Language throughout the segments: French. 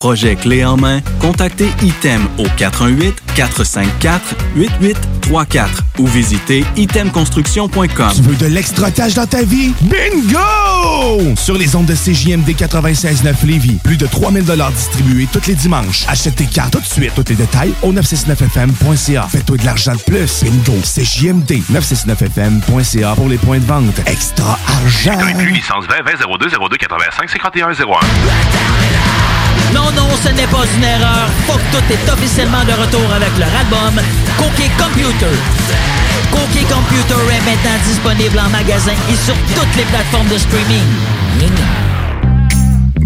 Projet clé en main, contactez ITEM au 418-454-8834 ou visitez itemconstruction.com. Tu veux de l'extra-cash dans ta vie? Bingo! Sur les ondes de CJMD 96.9 Lévis, plus de 3000 distribués tous les dimanches. Achète tes cartes tout de suite. Tous les détails au 969FM.ca. Fais-toi de l'argent de plus. Bingo! CJMD 969FM.ca pour les points de vente. Extra argent! Inclus licence 20 20 02 02 85 51 01. Non, non, ce n'est pas une erreur. Faut que tout est officiellement de retour avec leur album Cookie Computer. Cookie Computer est maintenant disponible en magasin et sur toutes les plateformes de streaming.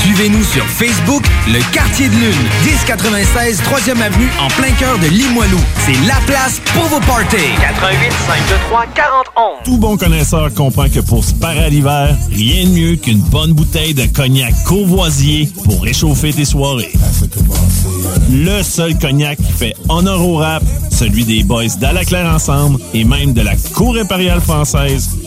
Suivez-nous sur Facebook, Le Quartier de Lune, 1096 3e Avenue en plein cœur de Limoilou. C'est la place pour vos parties. 88 523 40 Tout bon connaisseur comprend que pour se parer à l'hiver, rien de mieux qu'une bonne bouteille de cognac courvoisier pour réchauffer tes soirées. Le seul cognac qui fait honneur au rap, celui des boys d'Alaclaire Ensemble et même de la Cour impériale française.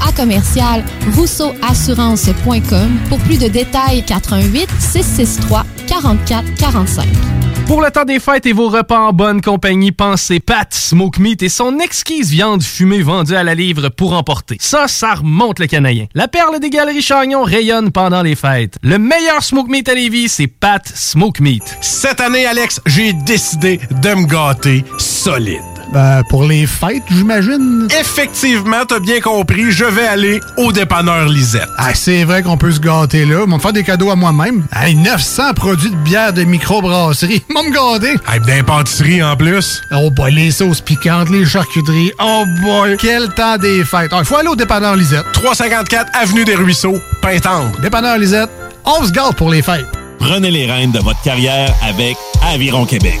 à commercial rousseauassurance.com pour plus de détails 88 663 44 45. Pour le temps des fêtes et vos repas en bonne compagnie, pensez Pat Smoke Meat et son exquise viande fumée vendue à la livre pour emporter. Ça, ça remonte le canadien. La perle des galeries Chagnon rayonne pendant les fêtes. Le meilleur Smoke Meat à Lévis, c'est Pat Smoke Meat. Cette année, Alex, j'ai décidé de me gâter solide. Ben, pour les fêtes, j'imagine. Effectivement, t'as bien compris, je vais aller au dépanneur Lisette. Ah, c'est vrai qu'on peut se gâter là. Ils vont me faire des cadeaux à moi-même. Hey, 900 produits de bière de microbrasserie. Ils vont me gâter. Hey, d'impantisserie en plus. Oh boy, les sauces piquantes, les charcuteries. Oh boy, quel temps des fêtes. Il faut aller au dépanneur Lisette. 354 Avenue des Ruisseaux, Pintendre. Dépanneur Lisette, on se gâte pour les fêtes. Prenez les rênes de votre carrière avec Aviron Québec.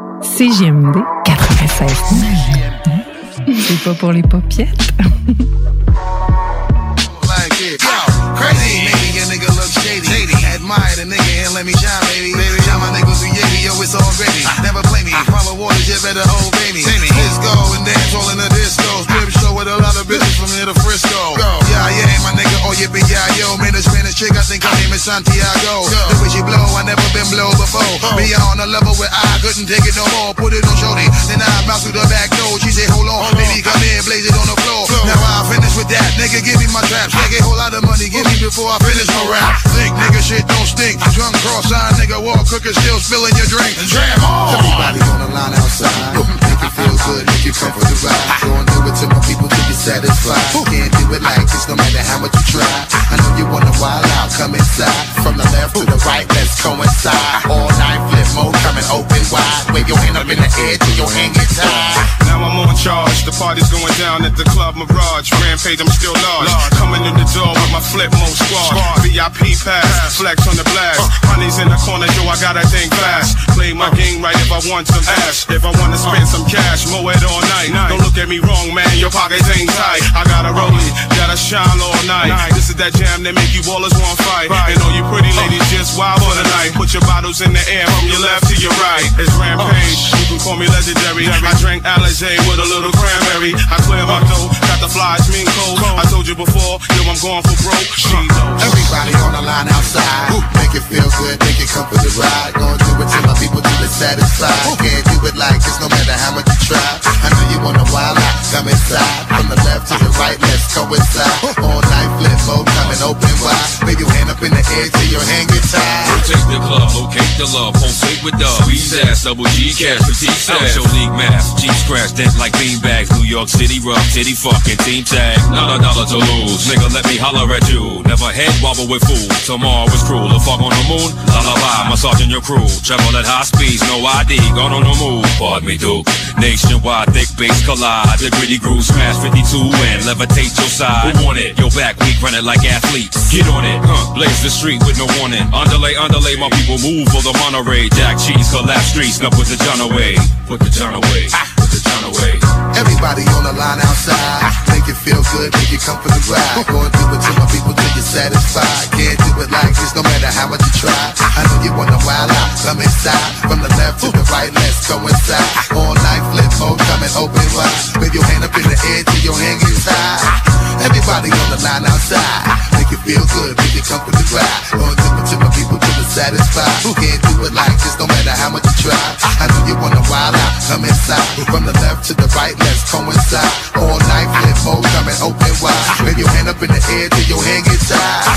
CGMD 96. C'est pas pour les popiettes. Crazy, making a nigga look shady. shady. Admire the nigga and let me shine, baby. Baby, shine my niggas through Yeti, yo, it's already. Never play me. Follow waters, you better obey me. Let's go and dance all in the disco. Strip show with a lot of business from here to Frisco. Go. Yeah, yeah, my nigga, oh, yeah, be yeah, yo. Man, a Spanish chick, I think her name is Santiago. The way she blow, I never been blow before. Oh. Be on a level where I couldn't take it no more. Put it on shorty, then I bounce through the back door. She say, hold on, baby, come in, blaze it on the floor. Now I finish with that, nigga, give me my trap. Take a whole lot of money, give me before I finish my rap. Think, nigga, shit don't stink. Drunk cross-eyed, nigga, walk cooking, still spilling your drink. Jam on! Everybody on the line outside. Make it feel good, make you come for the ride. Go and do it to my people till you satisfied. Can't do it like this, no matter how much you try. I know you wanna wild out, come inside. From the left to the right, let's coincide. All night flip mode, coming open wide. Wave your hand up in the air till your hand get tied. Now I'm on charge. The party's going down at the Club Mirage. Rampage, I'm still large. Coming in the door with my flip mode squad. VIP pass, flex on the blast. Honey's in the corner, yo, I gotta think fast. Play my game right if I want some ass. If I wanna spend some cash, mow it all night. Don't look at me wrong, man, your pockets ain't tight. I got a rollie, gotta shine all night. This is that jam that make you ballers want fight. And all you pretty oh. ladies just wild for the night. Put your bottles in the air from your left to your right. It's Rampage, oh. you can call me legendary. I drank Alizé with a little cranberry. I clear my dough, got the flies, mean cold. I told you before, yo, I'm going for broke. She knows. Everybody on the line outside. Make it feel good, make it come for the ride. Gonna do it till my people till it's satisfied. Can't do it like this no matter how much you try. I know you wanna wild out, come inside. From the left to the right, let's coincide. All night flip mode, coming open wide. Wave your hand up in the air till your hand get tired. Rotate the club, locate the love, pulsate with dub. Squeeze ass, double G cash, petite stash. Show league mask, G scratch, dent like beanbags. New York City rough, titty fucking team tag. Not a dollar to lose, nigga, let me holler at you. Never head wobble with fools. Tomorrow is cruel, the fuck on the moon. Lullaby, massaging your crew. Travel at high speeds, no ID, gone on the move. Pardon me, Duke. Nationwide, thick bass collide. The gritty groove smash 52 and levitate your side. Who want it? Your back weak, run it like athletes. Get on it, huh? Blaze the street with no warning. Underlay, underlay, my people move for the Monterey. Jack cheese, collapse streets, now put the John away. Put the John away. Put away. Everybody on the line outside. Make it feel good, make it come for the ride. Gonna do it to my people till you're satisfied. Can't do it like this no matter how much you try. I know you wanna wild out, come inside. From the left to the right, let's go inside. All night flip mode, coming open wide. Wave your hand up in the air till your hand gets tired. Everybody on the line outside. Make it feel good, make it come for the ride. Gonna do it to my people satisfied. Who can't do it like this no matter how much you try. I know you wanna wild out, come inside. From the left to the right, let's coincide. All night flip mode, coming open wide. Wave your hand up in the air till your hand gets tired.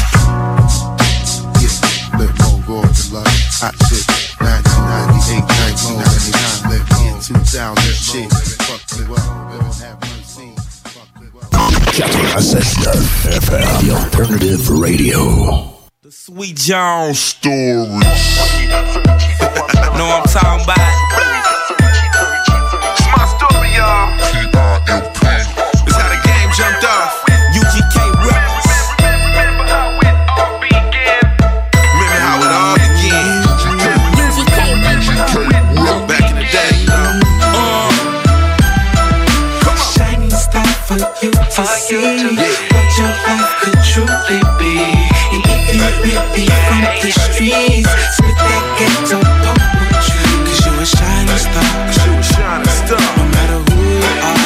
Yeah, flip mode, Gordon Love, hot shit. 1998, 1999, flip mode, 2000 shit. Fuck me up, have mercy. 96.9 FM, the alternative radio. Sweet John story. know I'm talking about? It's my story, y'all. It's how the game jumped off. UGK Records. Remember remember, remember how it all began. Back in the day. Uh, Shining star for you to see really from the streets, spit that ghetto poetry. Cause you a shining star. You a shining star. No matter who you are,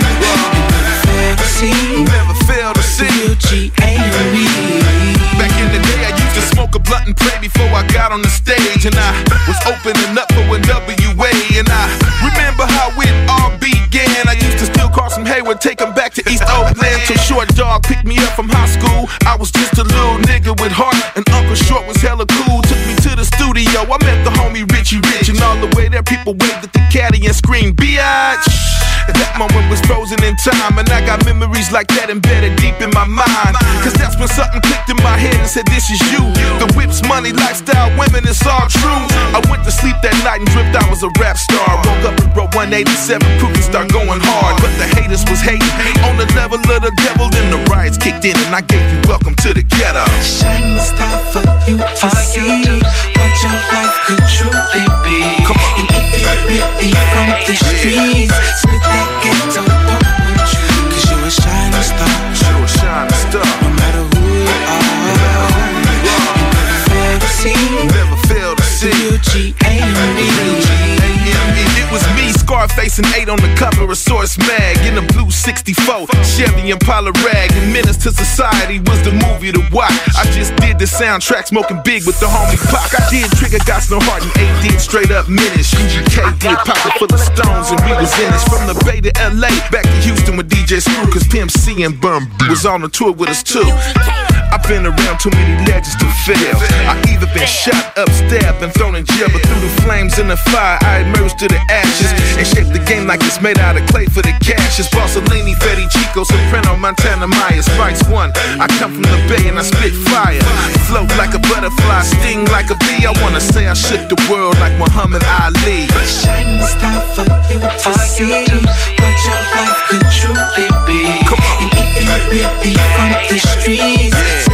you never fail to see. Never fail to see. Back in the day, I used to smoke a blunt and pray before I got on the stage. And I was opening up for NWA. And I remember how it all began. I used to steal cars from Hayward, take them back to East Oakland till Short Dog picked me up from high school. I was just a little nigga with heart, and Uncle Short was hella cool. Took me to the studio, I met the homie Richie Rich, and all the way there, people waved at the caddy and screamed, Biatch. Moment was frozen in time, and I got memories like that embedded deep in my mind. Cause that's when something clicked in my head and said, This is you. The whips, money, lifestyle, women, it's all true. I went to sleep that night and dreamt I was a rap star. Woke up and wrote 187 proof and start going hard. But the haters was hating on the level of the devil. Then the riots kicked in, and I gave you welcome to the ghetto. Shining star for you to see and eight on the cover of Source Mag in a blue 64, Chevy Impala rag. And Menace to Society was the movie to watch. I just did the soundtrack, smoking big with the homie Pac. I did Trigger, got no heart, and eight did straight up menace. UGK did Pocket full of stones, and we was in it. From the Bay to LA, back to Houston with DJ Screw, cause Pimp C and Bum was on the tour with us too. I've been around too many legends to fail. I either been shot up, stabbed, and thrown in jail, but through the flames and the fire, I emerged to the ashes and shaped the game like it's made out of clay for the cash. It's Bossellini, Fetty, Chico, Soprano, Montana, Maya, Spice One. I come from the Bay and I spit fire. Float like a butterfly, sting like a bee. I wanna say I shook the world like Muhammad Ali. Shining star for you to see what your life could truly be. Come on. And if you're really from the streets,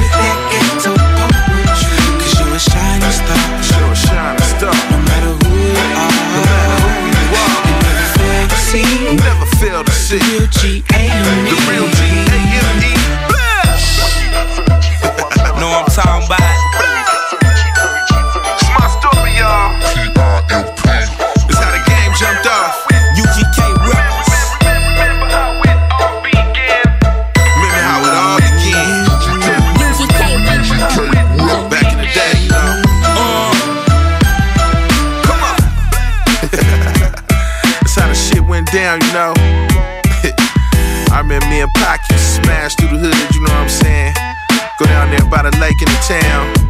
it. In the town.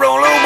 roll over.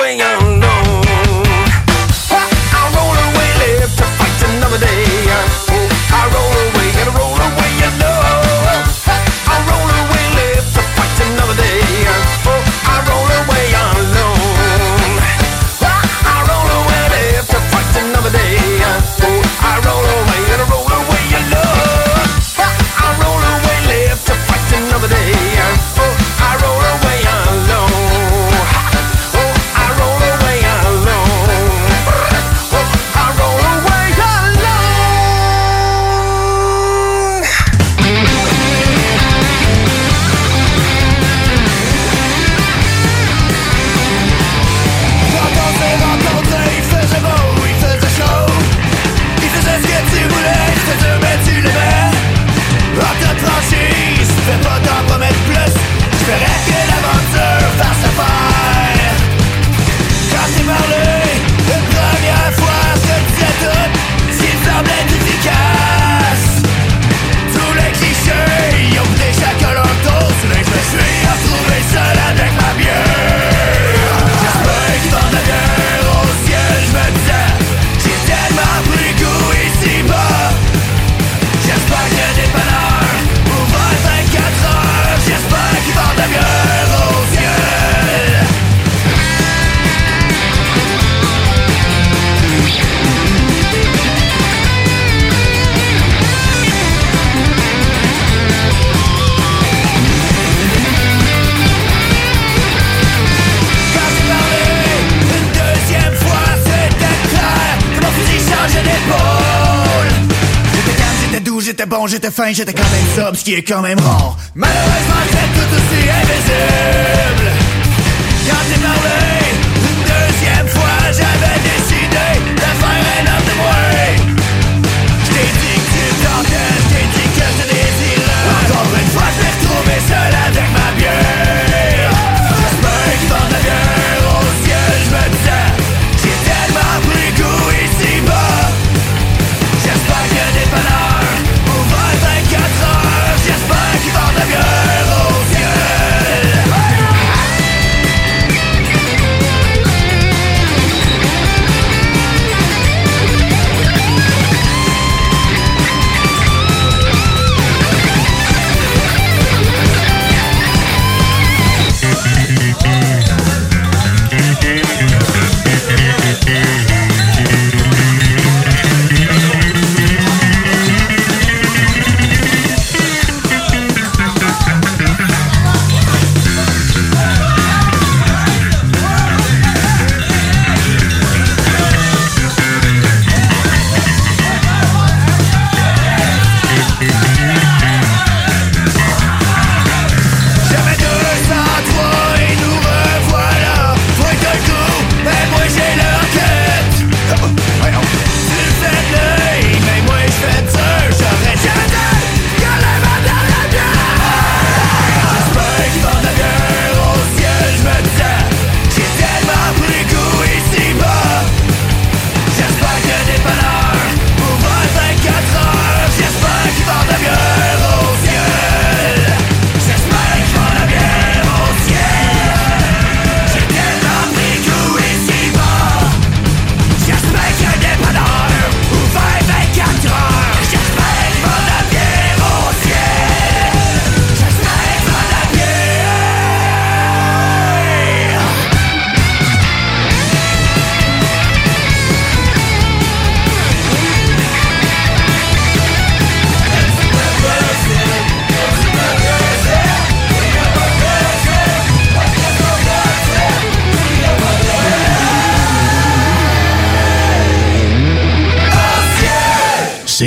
j'étais fin, j'étais quand même sobre, ce qui est quand même rare. Malheureusement, c'est tout aussi invisible.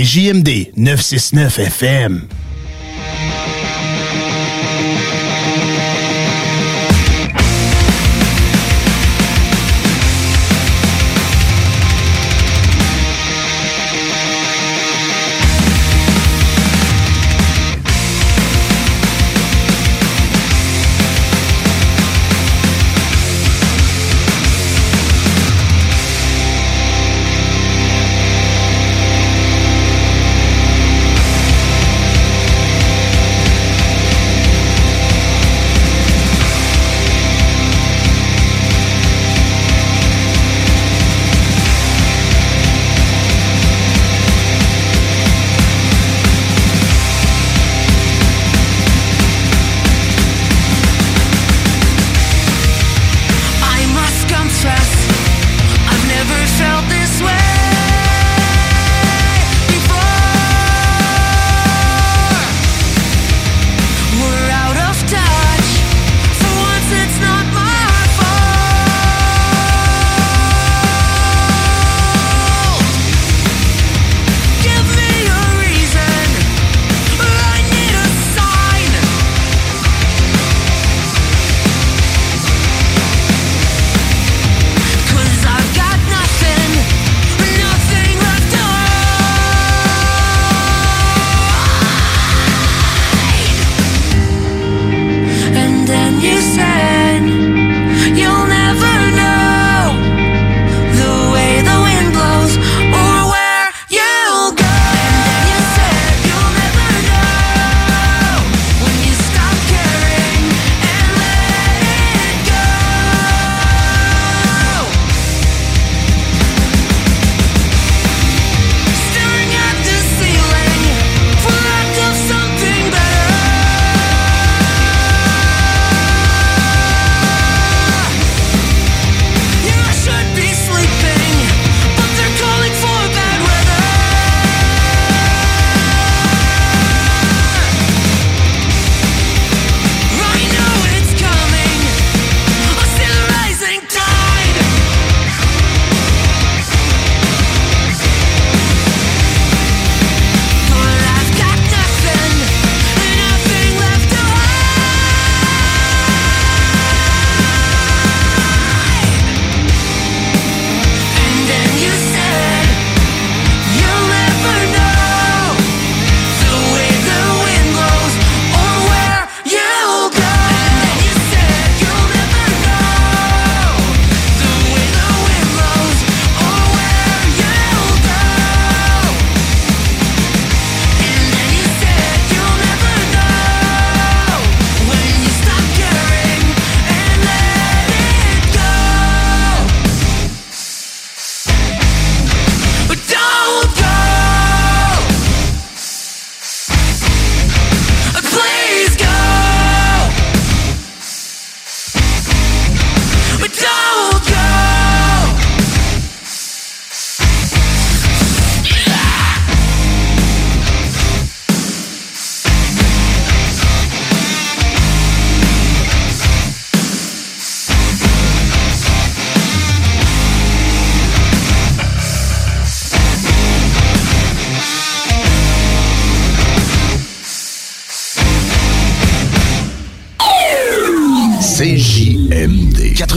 JMD 969 FM.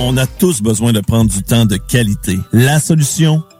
On a tous besoin de prendre du temps de qualité. La solution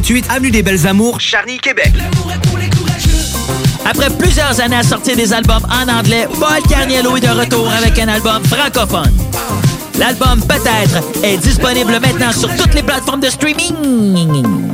3648 Avenue des Belles Amours, Charny, Québec. Après plusieurs années à sortir des albums en anglais, Paul Carniello est de retour avec un album francophone. L'album Peut-être est disponible maintenant sur toutes les plateformes de streaming.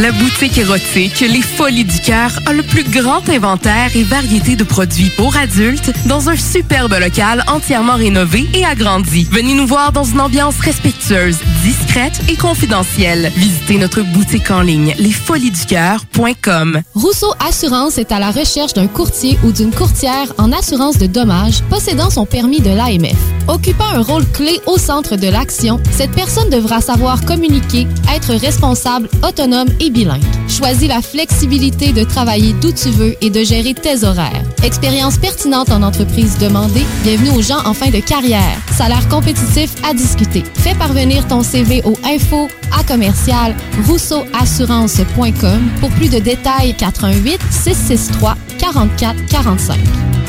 La boutique érotique Les Folies du Cœur a le plus grand inventaire et variété de produits pour adultes dans un superbe local entièrement rénové et agrandi. Venez nous voir dans une ambiance respectueuse, discrète et confidentielle. Visitez notre boutique en ligne lesfoliesducoeur.com. Rousseau Assurance est à la recherche d'un courtier ou d'une courtière en assurance de dommages possédant son permis de l'AMF. Occupant un rôle clé au centre de l'action, cette personne devra savoir communiquer, être responsable, autonome et Choisis la flexibilité de travailler d'où tu veux et de gérer tes horaires. Expérience pertinente en entreprise demandée. Bienvenue aux gens en fin de carrière. Salaire compétitif à discuter. Fais parvenir ton CV au info à commercial rousseauassurance.com pour plus de détails 88 663 44 45.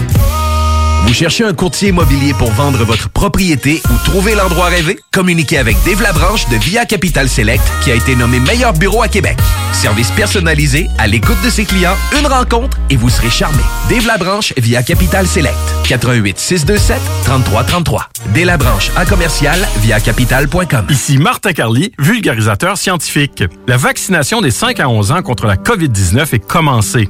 Vous cherchez un courtier immobilier pour vendre votre propriété ou trouver l'endroit rêvé? Communiquez avec Dave Labranche de Via Capital Select qui a été nommé meilleur bureau à Québec. Service personnalisé, à l'écoute de ses clients, une rencontre et vous serez charmé. Dave Labranche via Capital Select. 88 627 3333. Dave Labranche à commercial via capital.com. Ici Martin Carly, vulgarisateur scientifique. La vaccination des 5 à 11 ans contre la COVID-19 est commencée.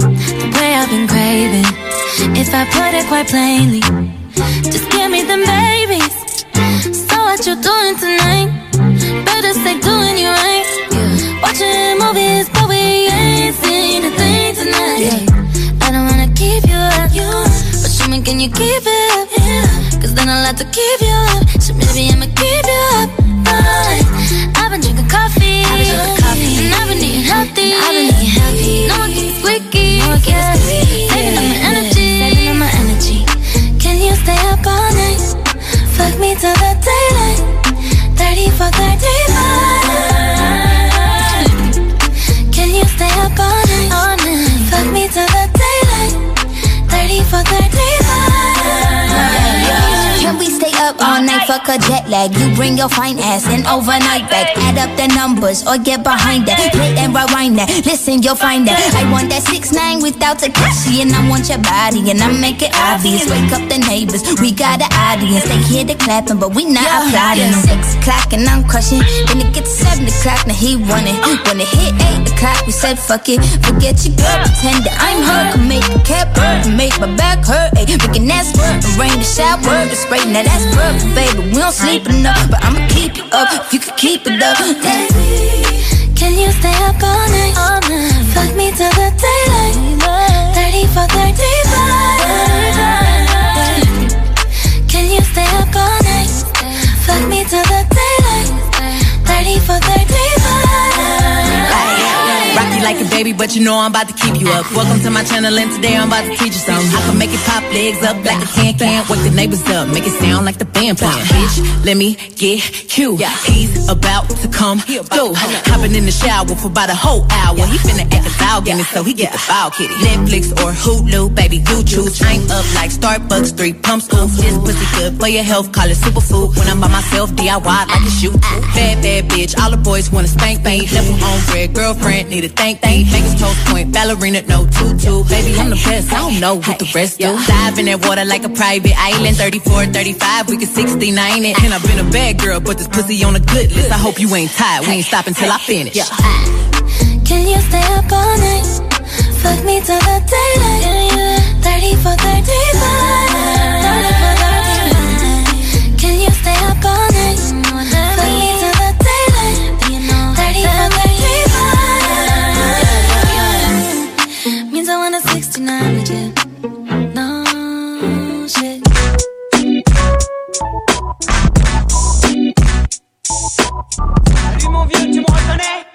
the way I've been craving. If I put it quite plainly, Just give me them babies. So what you doing tonight? Better stay doing you right. Watching movies, but we ain't seen a thing tonight. I don't wanna keep you up, but show me can you keep it up? Cause then I'll have to keep you up. So maybe I'ma keep you up. Alright. I've been drinking coffee, and I've been eating healthy. I've been eating healthy. No Can you stay up all night? Fuck me till the daylight. 30 for 35. Can you stay up all night? Fuck me till the daylight. 30 for 35. Can we stay up all night? Fuck a jet lag. You bring your fine ass in overnight back. Add up the numbers or get behind that. Play and rewind that. Listen, you'll find that. I want that six nine without Takashi, and I want your body, and I make it obvious. Wake up the neighbors. We got an audience. They hear the clapping, but we not applauding. Six o'clock and I'm crushing. Then it gets seven o'clock, now he running. When it hit eight o'clock, we said fuck it. Forget your girl, pretend that I'm her. Can make a cap hurt, make my back hurt. Ay, we can ask for it, rain the shower, the spray. Now that's perfect, baby. We don't sleep enough, but I'ma keep you up if you can keep it up. Can you stay up all night? All night. Fuck me till the daylight. 30 for 35. Can you stay up all night? Fuck me till the daylight. 30 for 35. Rock you like a baby, but you know I'm about to keep you up. Welcome to my channel, and today I'm about to teach you something. I can make it pop legs up like a can can. Wake the neighbors up, make it sound like the band playing. Bitch, let me get cute. He's about to come through. Hopping in the shower for about a whole hour. He finna act dog in it, so he get the foul kitty. Netflix or Hulu, baby, you choose. I'm up like Starbucks, three pumps, ooh. This pussy good for your health, call it superfood. When I'm by myself, DIY like a shoot. Bad, bad bitch, all the boys wanna spank me. Level on red, girlfriend, need a thank thank. Vegas toast point, ballerina, no tutu. Baby, I'm the best, I don't know what the rest do. Dive in that water like a private island. 34, 35, we can 69 it. And I've been a bad girl, but this pussy on a good list. I hope you ain't tired, we ain't stopping till I finish. Can you stay up all night? Fuck me till the daylight. 30 for 35. 30 for 35. Can you stay up all night? Fuck me till the daylight. 30 for 35. Means I want a 69 with you. No shit. Salut mon vieux, tu me reconnais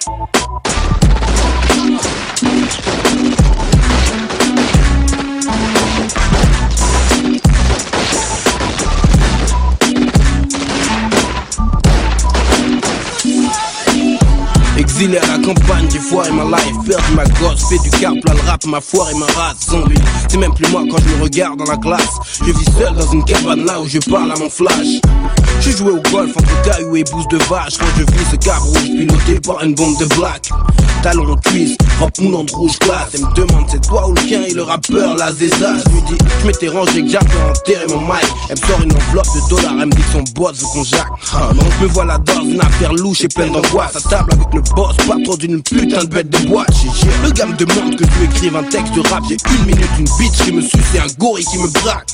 Exilé à la campagne, j'ai foiré ma life, perdu ma gosse, fait du cap, là le rap, ma foire et ma race, zombie. C'est même plus moi quand je me regarde dans la glace. Je vis seul dans une cabane là où je parle à mon flash. J'ai joué au golf entre cailloux et bouse de vache quand je vis ce cap rouge piloté par une bombe de black. Talon en cuisse, robe moulante rouge classe. Elle me demande c'est toi ou le et le rappeur, la zéza. Je lui dis, je m'étais rangé que j'avais enterré mon mic. Elle me sort une enveloppe de dollars, elle me dit son boss veut qu'on jacque. Ah, je me vois là dans une affaire louche et pleine d'angoisse. À table avec le boss, pas trop d'une putain de bête de boîte. J'ai- Le gars me demande que je lui écrive un texte de rap. J'ai une minute, une bitch qui me suce et un gorille qui me braque.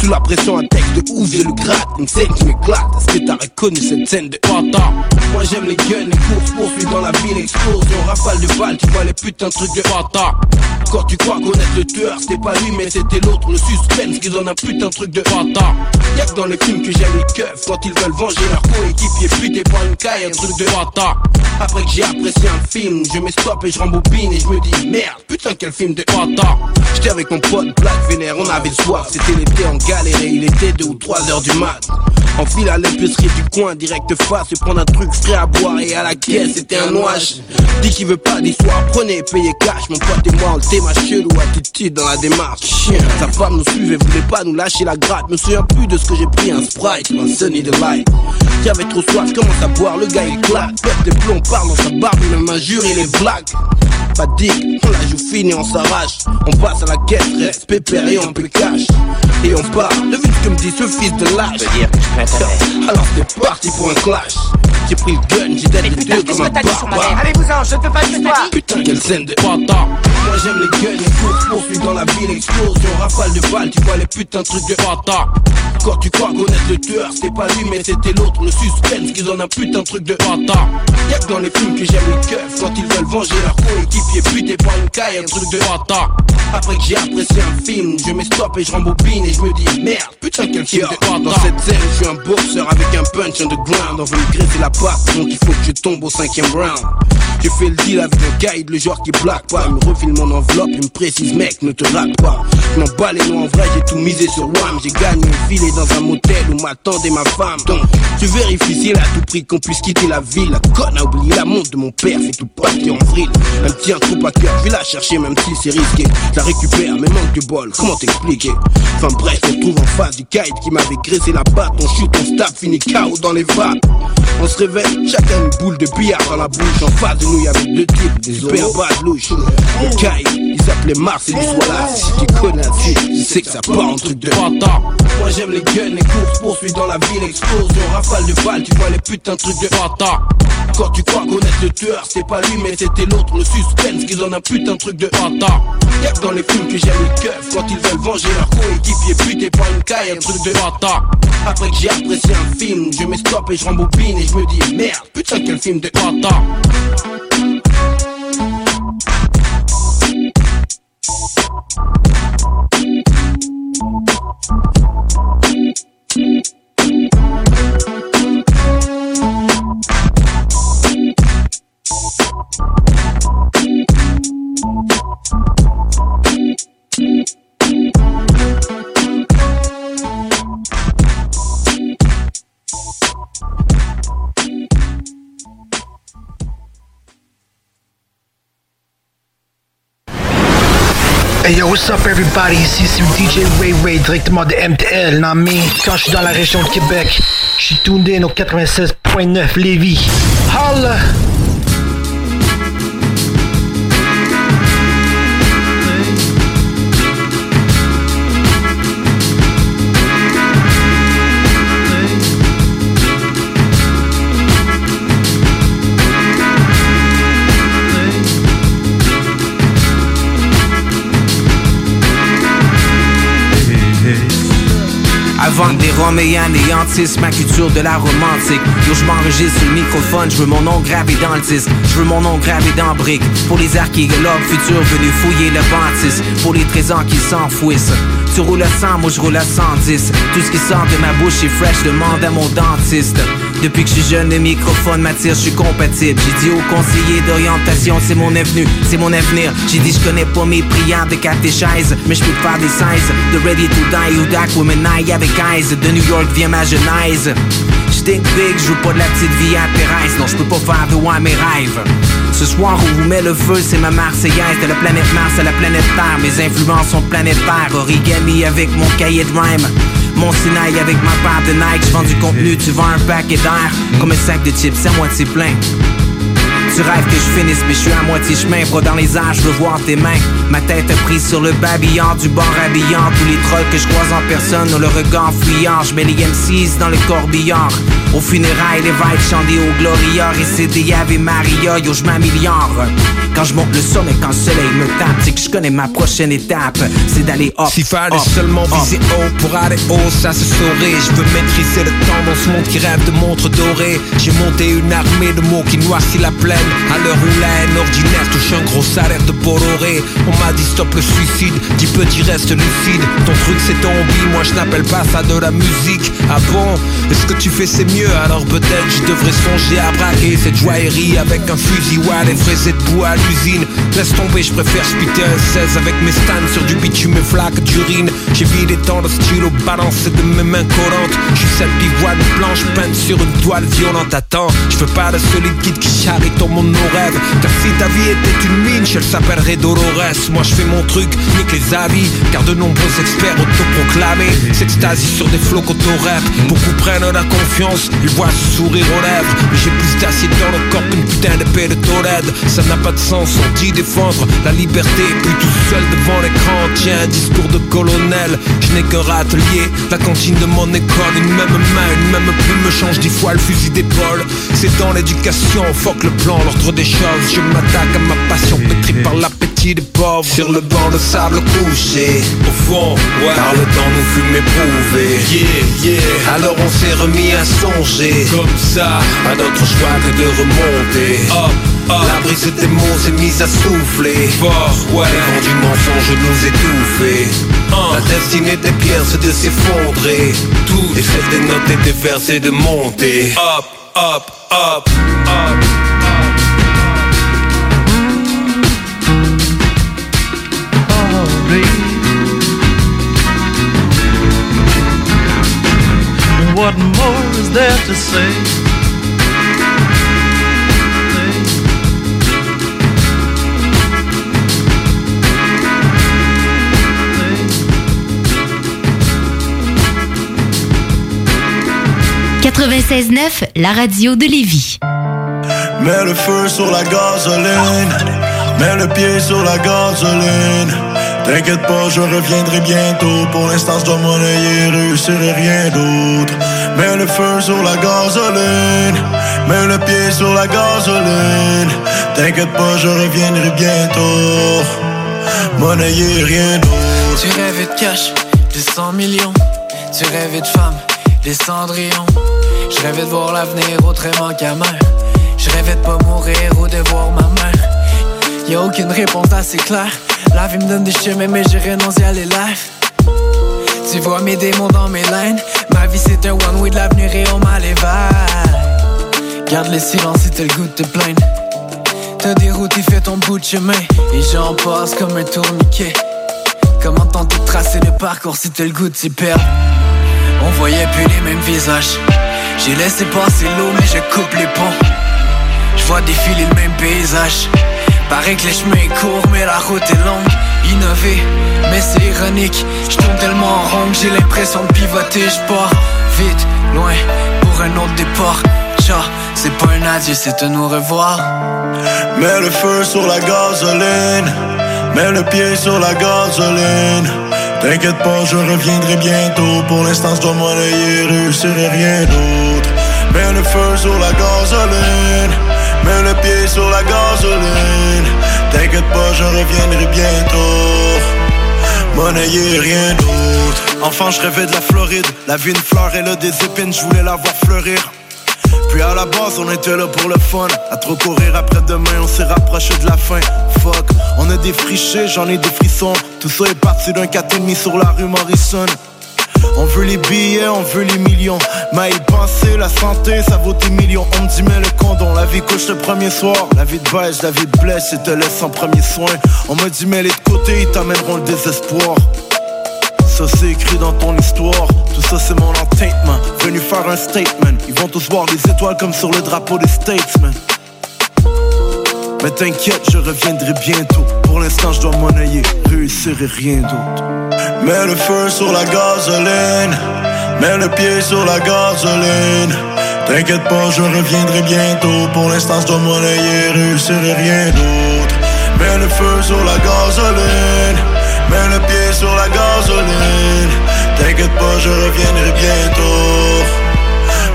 Sous la pression, un texte de ouf, j'ai le gratte. Une scène qui Est-ce que t'as reconnu cette scène de Panta Moi j'aime les guns, les courses, poursuites dans la ville, explosion, rafale de balles, tu vois les putains de trucs de Panta. Quand tu crois connaître le tueur, c'était pas lui, mais c'était l'autre, le suspense qui donne un putain de truc de Panta. Y'a que dans les films que j'aime les keufs, quand ils veulent venger leur coéquipier, buté par une caille, un truc de Panta. Après que j'ai apprécié un film, je m'estoppe et je rembobine et je me dis merde, putain quel film de Panta. J'étais avec mon pote Black Vénère, on avait soif, c'était l'été en galère et il était 2 ou 3 heures du mat. File à l'épicerie du coin, direct face, je prendre un truc frais à boire et à la caisse, c'était un noix. Dis qu'il veut pas d'histoire, prenez, payez cash, mon pote et moi on le ma chelou attitude dans la démarche. Chien, sa femme nous suivait, voulait pas nous lâcher la gratte, me souviens plus de ce que j'ai pris, un Sprite un Sunny Delight. J'avais trop soif, commence à boire, le gars il claque, pète des plombs, parle dans sa barbe, même un jure, il est black. Pas dick, on la joue fini, on s'arrache. On passe à la caisse, reste pépère et on peut cash. Et on part, devine ce que me dit ce fils de lâche. Alors c'est parti pour un clash. J'ai pris le gun, j'ai les deux comme un barbare. Allez-vous-en, je ne peux pas le. Putain, quelle scène de bâtard. Moi j'aime les guns, les courses, poursuites dans la ville, explosion, rafale de balles, tu vois les putains de trucs de bâtard. Quand tu crois connaître le tueur, c'était pas lui, mais c'était l'autre, le suspense, qu'ils ont un putain de truc de bâtard. Y'a que dans les films que j'aime les keufs, quand ils veulent venger leur coéquipier, buté par une caille, un truc de bâtard. Après que j'ai apprécié un film, je mets stop et je rembobine et je me dis merde, putain quel film de bâtard. Dans cette scène, je suis un boxeur avec un punch underground, on veut graisser la patte, donc il faut que je tombe au cinquième round. J'ai fait le deal avec un guide, le genre qui blague pas. Il me refile mon enveloppe, il me précise, mec, ne te rate pas. Je m'en bats les en vrai, j'ai tout misé sur Wham. J'ai gagné un filet dans un motel où m'attendait ma femme. Donc, je vérifie si elle a tout pris qu'on puisse quitter la ville. La conne a oublié la montre de mon père, fait tout partir en vrille. Un petit un trou à cœur, je vais la chercher même si c'est risqué. Je la récupère, mais manque de bol, comment t'expliquer? Enfin bref, se trouve en face du guide qui m'avait graissé la batte. On shoot, KO dans les. On se réveille, chacun une boule de billard dans la bouche. En face de nous, il y avait deux types, des super bad louches. Le il s'appelait Mars et voilà. Si tu connais, je sais que ça part en truc de bâtard. Moi j'aime les guns, les courses, poursuites dans la ville, explosion, rafale de balles, tu vois les putains de trucs de bâtard. Quand tu crois connaître le tueur, c'est pas lui, mais c'était l'autre, le suspense, qu'ils ont un putain de truc de bâtard. Y'a dans les films que j'aime les keufs, quand ils veulent venger leur coéquipier, buté par une caille, un truc de bâtard. Après que j'ai apprécié un film, je mets stop et je rembobine et je me dis merde, putain quel film de bâtard. Hey yo, what's up everybody? Ici c'est DJ Ray Ray directement de MTL, non mais quand je suis dans la région de Québec, je suis tourné au 96.9 Lévis. Holla! Avant des roms et anéantissent ma culture de la romantique. Yo je m'enregistre le microphone, je veux mon nom gravé dans Je veux mon nom gravé dans brique Pour les archéologues futurs venus fouiller le bâtisse. Pour les trésors qui s'enfouissent Tu roules à 100, moi je roule à 110 Tout ce qui sort de ma bouche est fresh, demande à mon dentiste depuis que je suis jeune, le microphone m'attire, je suis compatible. J'ai dit au conseiller d'orientation, c'est mon avenue, c'est mon avenir. J'ai dit, je connais pas mes prières de catéchèse, mais je peux faire des 16 de Ready to Die ou Dark Women Eye avec eyes. De New York vient ma genèse. J'tink big, je pas de la petite vie à Pérez, non, je peux pas faire de ouais mes rêves. Ce soir où vous met le feu, c'est ma Marseillaise. De la planète Mars à la planète Terre. Mes influences sont planétaires. Origami avec mon cahier de rhyme Mon Sinaï avec ma paire de Nike. Je vends du contenu, tu vends un paquet d'air. Comme un sac de chips à moitié plein tu rêves que je finisse, mais je suis à moitié chemin. Bras dans les airs, je veux voir tes mains. Ma tête prise sur le babillard du bord habillant. Tous les trolls que je croise en personne ont le regard fuyant. Je mets les M6 dans le corbillard. Au funérailles, les vibes chantent des hauts gloria. Récédé Ave Maria, yo, je m'améliore. Quand je monte le sommet, quand le soleil me tape, c'est que je connais ma prochaine étape. C'est d'aller up. S'il fallait seulement viser haut pour aller haut, ça se saurait. Je veux maîtriser le temps dans ce monde qui rêve de montres dorées. J'ai monté une armée de mots qui noircit la plaine. À l'heure où la haine ordinaire touche un gros salaire de Bolloré. On m'a dit stop le suicide, dis petit reste lucide. Ton truc c'est ton hobby, moi je n'appelle pas ça de la musique. Ah bon? Est-ce que tu fais c'est mieux Alors peut-être je devrais songer à braquer cette joaillerie avec un fusil ou à les fraiser de bois à l'usine. Laisse tomber, je préfère spiter un 16 avec mes stands sur du bitume et flaques d'urine. J'ai vidé tant de stylo balancé de mes mains collantes. Je suis voit une planche peinte sur une toile violente. Attends, je veux pas de solide guide qui charrie ton monde nos rêves. Car si ta vie était une mine, je s'appellerait Dolores. Moi je fais mon truc, nique les avis. Car de nombreux experts autoproclamés s'extasient sur des flots qu'auto-rap. Beaucoup prennent la confiance Ils voient ce sourire aux lèvres Mais j'ai plus d'acier dans le corps qu'une putain d'épée de Tolède. Ça n'a pas de sens, on dit défendre la liberté Puis tout seul devant l'écran Tiens, discours de colonel. Je n'ai qu'un râtelier, la cantine de mon école. Une même main, une même plume me change dix fois le fusil d'épaule. C'est dans l'éducation, fuck le plan, l'ordre des choses. Je m'attaque à ma passion pétrie par l'appétit des pauvres. Sur le banc de sable couché Au fond, ouais. Par le temps nous fûmes éprouvés. Yeah, yeah. Alors on s'est remis à Comme ça. À d'autres choix que de remonter. Up, up La brise des mots s'est mise à souffler. Fort, ouais. Les vents du mensonge nous étouffer La destinée des pierres c'est de s'effondrer. Tout. Celle des notes et des vers c'est de monter Up, up, up, up What more is there to say? « 96.9, la radio de Lévis. Mets le feu sur la gasoline. Mets le pied sur la gasoline. T'inquiète pas, je reviendrai bientôt. Pour l'instant, je dois monnayer, réussirai rien d'autre. Mets le feu sur la gasoline. Mets le pied sur la gasoline. T'inquiète pas, je reviendrai bientôt. Monnayer, rien d'autre. Tu rêvais de cash, de 100 millions. Tu rêvais de femmes, des cendrillons. Je rêvais de voir l'avenir autrement qu'à main. Je rêvais de pas mourir ou de voir ma mère. Y a aucune réponse assez claire. La vie me donne des chemins, mais j'ai renoncé à les lives. Tu vois mes démons dans mes laines. Ma vie c'est un one way de l'avenir et on m'a les. Garde le silence si t'as le goût de te plaindre. T'as des routes, il fait ton bout de chemin. Et j'en passe comme un tourniquet. Comment tenter de tracer le parcours si t'as le goût de t'y perdre? On voyait plus les mêmes visages. J'ai laissé passer l'eau, mais je coupe les ponts. Je vois défiler le même paysage. Paraît que les chemins courts, mais la route est longue. Innover, mais c'est ironique. Je tourne tellement en rond que j'ai l'impression de pivoter. Je pars vite, loin, pour un autre départ. Ciao, c'est pas un adieu, c'est un au revoir. Mets le feu sur la gasoline. Mets le pied sur la gasoline. T'inquiète pas, je reviendrai bientôt. Pour l'instant, je dois monnayer, réussirai rien d'autre. Mets le feu sur la gasoline. Mets le pied sur la gasoline. T'inquiète pas, je reviendrai bientôt. Monnayer, rien d'autre. Enfant, je rêvais de la Floride. La vie, une fleur, et là, des épines, je voulais la voir fleurir. Puis à la base, on était là pour le fun. À trop courir après demain, on s'est rapproché de la fin. Fuck, on a défriché, j'en ai des frissons. Tout ça est parti d'un 4,5 sur la rue Morrison. On veut les billets, on veut les millions. Y penser, la santé, ça vaut des millions. On me dit, mais le condom, la vie couche le premier soir. La vie de beige, la vie de blesse, et te laisse en premier soin. On me dit, mais les de côté, ils t'amèneront le désespoir. Ça c'est écrit dans ton histoire, tout ça c'est mon entertainment Venu faire un statement, ils vont tous voir les étoiles comme sur le drapeau des Statesmen Mais t'inquiète, je reviendrai bientôt Pour l'instant je dois monnayer, réussirai rien d'autre Mets le feu sur la gasoline. Mets le pied sur la gasoline. T'inquiète pas, je reviendrai bientôt. Pour l'instant, je dois monnayer, réussirai rien d'autre. Mets le feu sur la gasoline. Mets le pied sur la gasoline. T'inquiète pas, je reviendrai bientôt.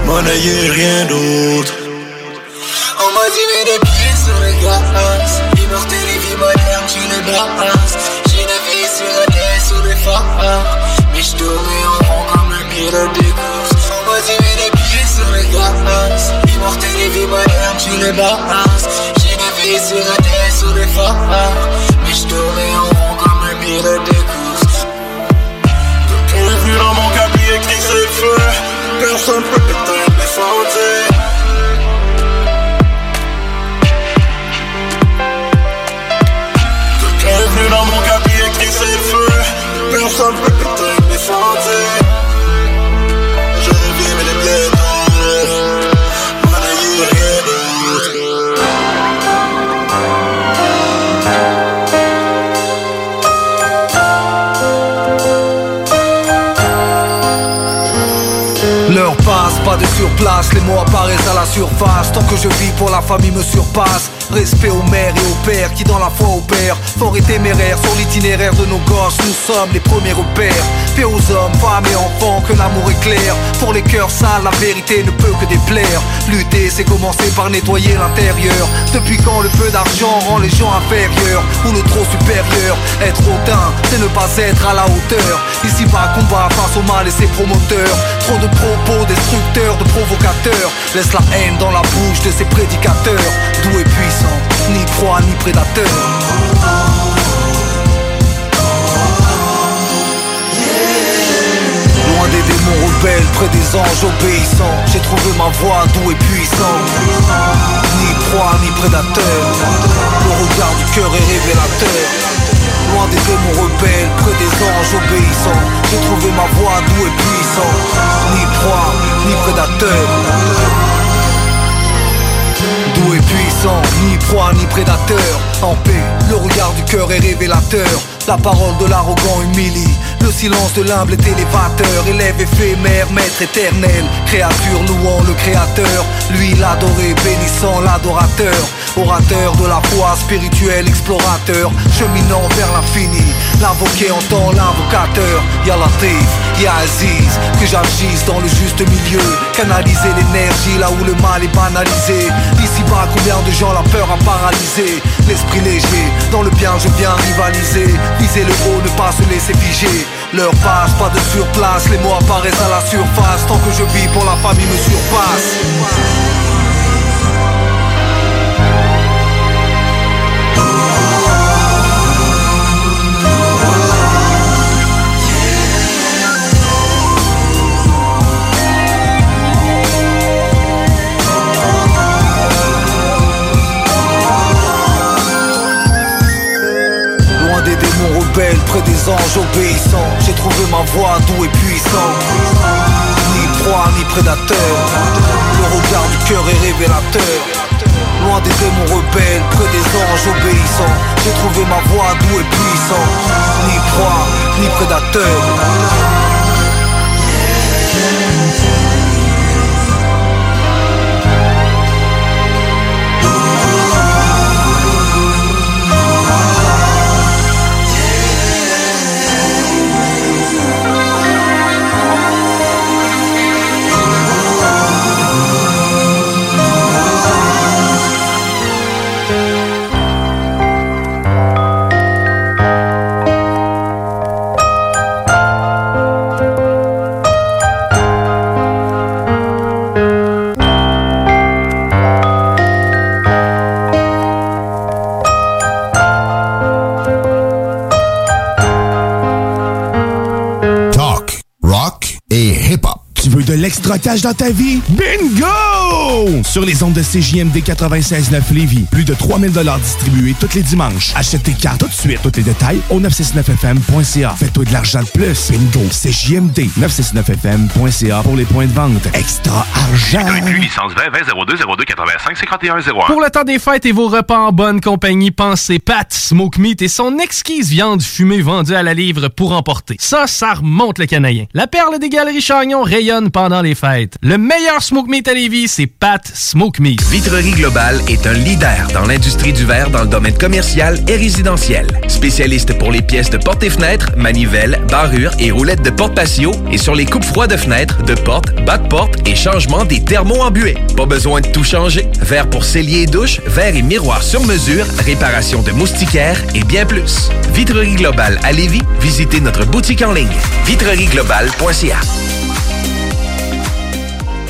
Monnayer, rien d'autre. Pieds sur le gaz Immortel et vie moderne, tu le brasses J'ai vie sur la terre, sur les phares Mais je en rond comme un pilote de course On m'a pieds sur le gaz Immortel et vie moderne, tu le brasses J'ai vie sur la terre, sur les phares Mais je en rond comme un pilote de course Vu dans mon cabinet écrit c'est feu. Personne peut éteindre l'incendie. Bienvenue cabinet écrit c'est le feu. Personne peut éteindre l'incendie. Je reviens mais les. L'heure passe, pas de sur place, les mots apparaissent à la surface. Tant que je vis pour la famille me surpasse. Respect aux mères et aux pères qui dans la foi opèrent. Fort et téméraire sur l'itinéraire de nos gosses, nous sommes les premiers repères. Paix aux hommes, femmes et enfants, que l'amour est clair. Pour les cœurs sales, la vérité ne peut que déplaire. Lutter, c'est commencer par nettoyer l'intérieur. Depuis quand le peu d'argent rend les gens inférieurs ou le trop supérieur? Être hautain, c'est ne pas être à la hauteur. Ici bas combat face au mal et ses promoteurs. Trop de propos destructeurs, de provocateurs. Laisse la haine dans la bouche de ses prédicateurs. Doux et puissant, ni proie ni prédateur. Près des anges obéissants. J'ai trouvé ma voix doux et puissant Ni proie ni prédateur. Le regard du cœur est révélateur. Loin des démons rebelles, près des anges obéissants. J'ai trouvé ma voix doux et puissant Ni proie ni prédateur puissant, ni proie ni prédateur. En paix, le regard du cœur est révélateur. La parole de l'arrogant humilie. Le silence de l'humble est élévateur. Élève éphémère, maître éternel. Créature louant le créateur. Lui l'adoré, bénissant l'adorateur. Orateur de la foi, spirituel explorateur. Cheminant vers l'infini L'invoqué entend l'invocateur. Y'a Latif, y'a Aziz Que j'agisse dans le juste milieu. Canaliser l'énergie là où le mal est banalisé. Ici bas combien de gens la peur a paralysé? L'esprit léger, dans le bien je viens rivaliser. Viser le haut, ne pas se laisser figer. L'heure passe, pas de surplace. Les mots apparaissent à la surface. Tant que je vis pour la famille me surpasse J'ai trouvé ma voix doux et puissant. Ni proie ni prédateur. Le regard du cœur est révélateur. Loin des démons rebelles, près des anges obéissants. J'ai trouvé ma voix doux et puissant. Ni proie ni prédateur dans ta vie? Bingo! Sur les ondes de CJMD 96.9 Lévis, plus de 3000 distribués tous les dimanches. Achète tes cartes tout de suite. Tous les détails au 969FM.ca. Fais-toi de l'argent de plus. Bingo! CJMD 969FM.ca pour les points de vente. Extra argent! licence 20 20 02 02 85 51 01. Pour le temps des fêtes et vos repas en bonne compagnie, pensez Pat Smoke Meat et son exquise viande fumée vendue à la livre pour emporter. Ça, ça remonte le canadien. La perle des galeries Chagnon rayonne pendant les fêtes. Le meilleur Smoke Meat à Lévis, c'est Pat Smoke Meat. Vitrerie Globale est un leader dans l'industrie du verre dans le domaine commercial et résidentiel. Spécialiste pour les pièces de portes et fenêtres, manivelles, barrures et roulettes de porte patio et sur les coupes froides de fenêtres, de portes, bas de porte et changement des thermos en. Pas besoin de tout changer. Verre pour cellier et douche, verre et miroir sur mesure, réparation de moustiquaires et bien plus. Vitrerie Globale à Lévis, visitez notre boutique en ligne vitrerieglobale.ca.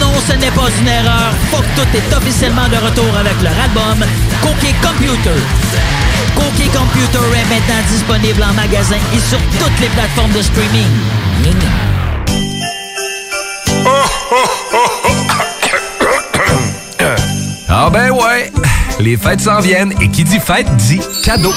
Non, ce n'est pas une erreur. Que tout est officiellement de retour avec leur album Cookie Computer. Cookie Computer est maintenant disponible en magasin et sur toutes les plateformes de streaming. Ah ben ouais, les fêtes s'en viennent et qui dit fête dit cadeau.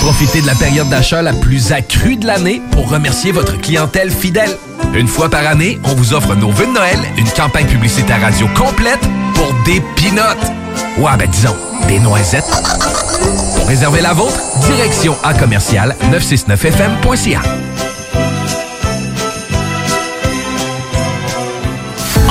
Profitez de la période d'achat la plus accrue de l'année pour remercier votre clientèle fidèle. Une fois par année, on vous offre nos vœux de Noël, une campagne publicitaire radio complète pour des pinottes. Ouais, ben disons, des noisettes. Pour réserver la vôtre, direction à commercial 969fm.ca.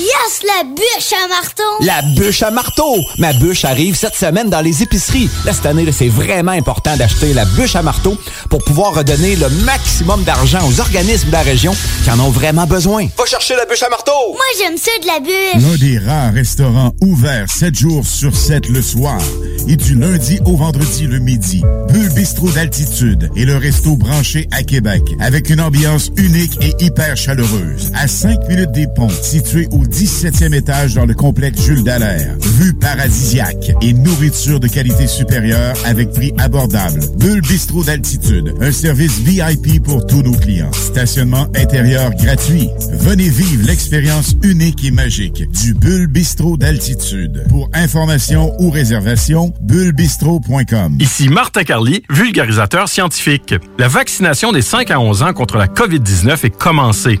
Yes, la bûche à marteau! La bûche à marteau! Ma bûche arrive cette semaine dans les épiceries. Là, cette année, c'est vraiment important d'acheter la bûche à marteau pour pouvoir redonner le maximum d'argent aux organismes de la région qui en ont vraiment besoin. Va chercher la bûche à marteau! Moi, j'aime ça de la bûche! L'un des rares restaurants ouverts 7 jours sur 7 le soir et du lundi au vendredi le midi. Bulle Bistrot d'altitude et le resto branché à Québec avec une ambiance unique et hyper chaleureuse. À 5 minutes des ponts, situé au 17e étage dans le complexe Jules Dallaire. Vue paradisiaque et nourriture de qualité supérieure avec prix abordable. Bulle Bistrot d'altitude, un service VIP pour tous nos clients. Stationnement intérieur gratuit. Venez vivre l'expérience unique et magique du Bulle Bistrot d'altitude. Pour information ou réservation, bullebistrot.com. Ici Martin Carly, vulgarisateur scientifique. La vaccination des 5 à 11 ans contre la COVID-19 est commencée.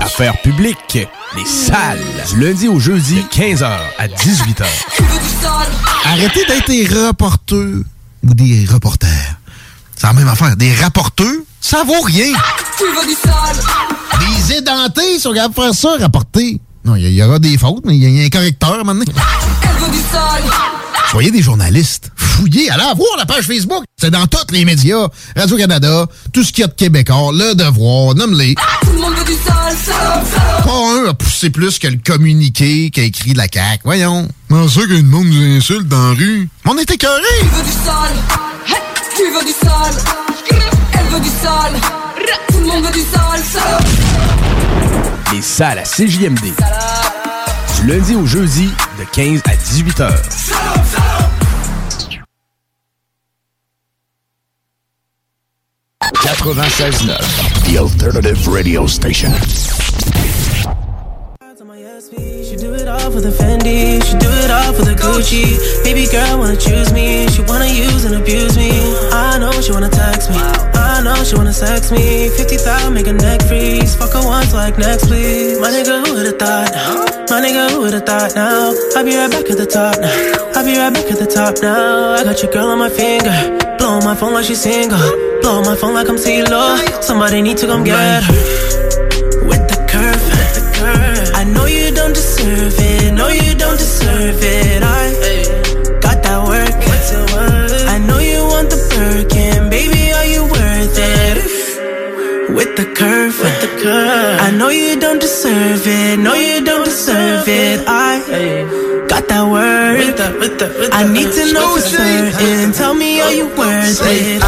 Affaires publiques. Les salles. Du lundi au jeudi, 15h à 18h. Arrêtez d'être des reporters ou des reporters. C'est la même affaire. Des rapporteurs, ça vaut rien. Des édentés sont capables de faire ça, rapporter. Non, il y, y aura des fautes, mais il y, a un correcteur maintenant. Soyez des journalistes. Fouillez, allez voir la page Facebook. C'est dans tous les médias. Radio-Canada, tout ce qu'il y a de québécois, Le Devoir, nomme-les. Tout le monde veut du sale. Pas un a poussé plus que le communiqué qu'a écrit de la CAQ. Voyons. Comment ça qu'une monde nous insulte dans la rue? On est écœurés. Tu veux du sale? Hey, Tu veux du sale? Elle veut du sale. Tout le monde veut du sale, sale. Les salles à CJMD. Du lundi au jeudi, de 15 à 18h. The Alternative Radio Station. She do it all for the Fendi, she do it all for the Gucci. Baby girl wanna choose me, she wanna use and abuse me. I know she wanna text me, I know she wanna sex me. 50,000 make a neck freeze, fuck her once like next please. My nigga, who would've thought? My nigga, who would've thought now? I'll be right back at the top now. I'll be right back at the top now. I got your girl on my finger, Blow my phone like she's single. Blow my phone like I'm CeeLo. Somebody need to come get her. With the curve. I know you don't deserve it. No, you don't deserve it. I got that work. I know you want the Birkin. Baby, are you worth it? With the curve. With the curve. I know you don't deserve it. No, you don't deserve it. I got that work need to know certain. Tell me, are you worth it?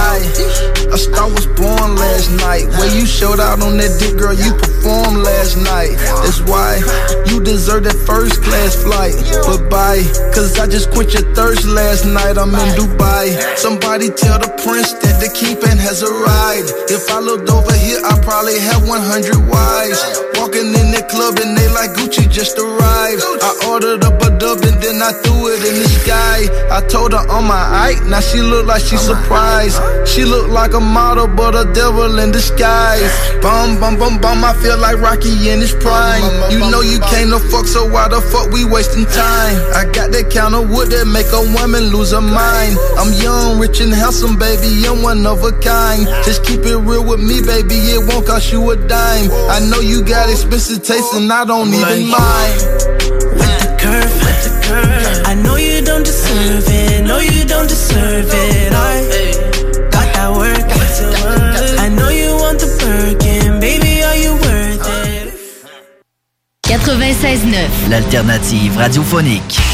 A star was born last night. Where you showed out on that dick, girl, you performed last night. That's why you deserve that first class flight. But bye, cause I just quit your thirst last night. I'm in Dubai. Somebody tell the prince that the keeping has arrived. If I looked over here, I probably have 100 wives. Walking in the club and they like Gucci just arrived. I ordered up a dub and then I threw it in the sky. I told her on my eye, now she look like she surprised. She look like a model, but a devil in disguise. Bum, bum, bum, bum, I feel like Rocky in his prime. You know you came to fuck, so why the fuck we wasting time? I got that kind of wood that make a woman lose her mind. I'm young, rich and handsome, baby, I'm one of a kind. Just keep it real with me, baby, it won't cost you a dime. I know you got expensive taste and I don't even mind. Deserve it. No, you don't deserve it. I got that work. I know you want the Birkin. Baby, are you worth it? 96.9. L'alternative radiophonique.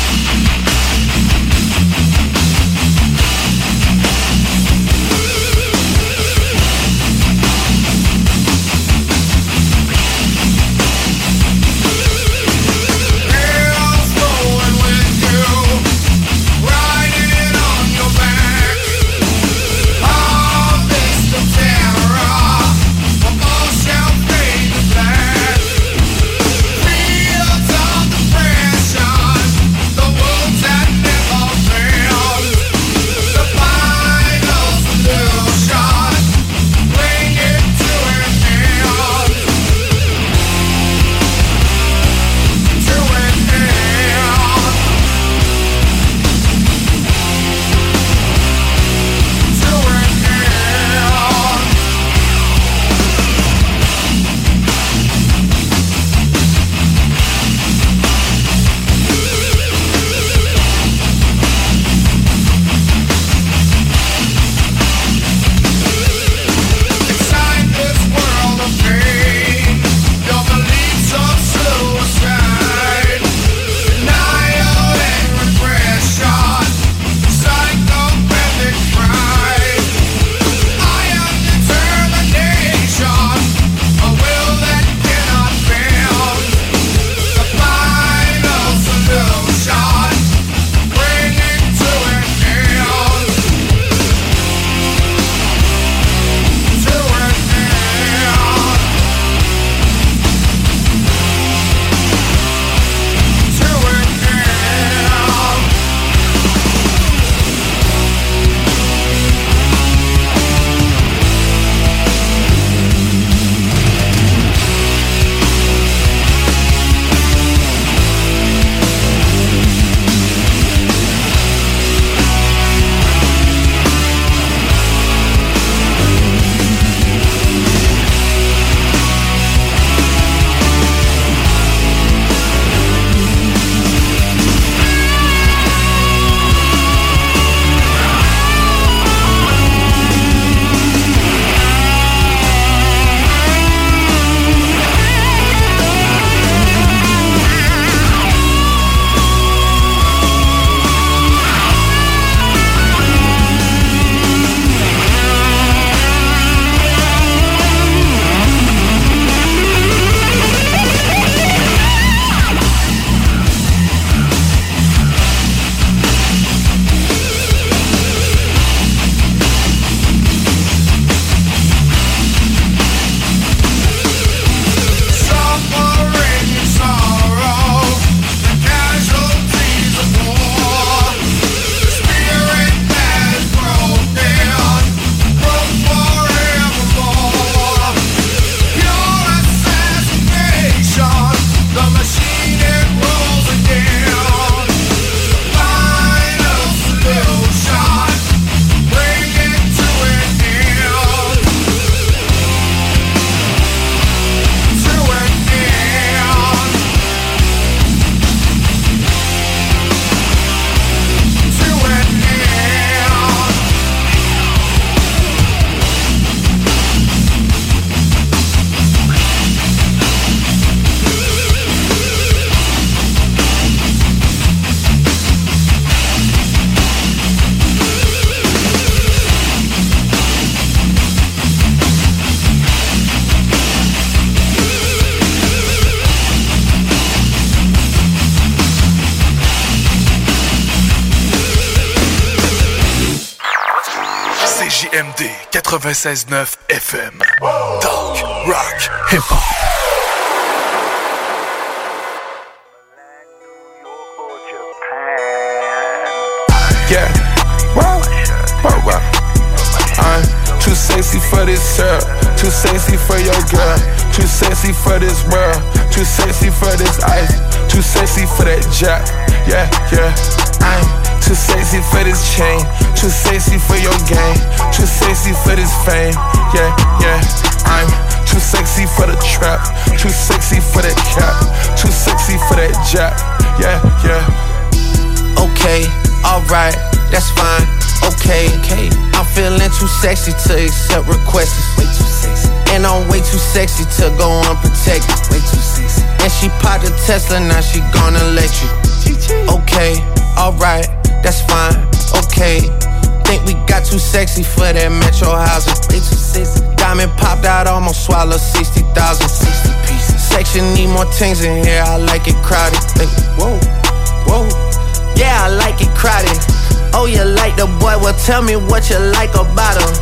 96.9 FM. Talk, rock, hip-hop. Yeah, wow, wow, wow. I'm too sexy for this syrup, too sexy for your girl, too sexy for this world, too sexy for this ice, too sexy for that jack. Yeah, yeah. I'm too sexy for this chain, too sexy for your game, too sexy for this fame. Yeah, yeah. I'm too sexy for the trap, too sexy for that cap, too sexy for that jack. Yeah, yeah. Okay, alright, that's fine. Okay, okay. I'm feeling too sexy to accept requests. Way too sexy. And I'm way too sexy to go unprotected. Way too sexy. And she popped a Tesla, now she gonna let you. Okay, alright, that's fine. Okay. Think we got too sexy for that metro housing. Way too sexy. Diamond popped out, almost swallowed 60,000. 60 pieces. Section need more things in here, I like it crowded. Hey, whoa, whoa. Yeah, I like it crowded. Oh, you like the boy? Well, tell me what you like about him.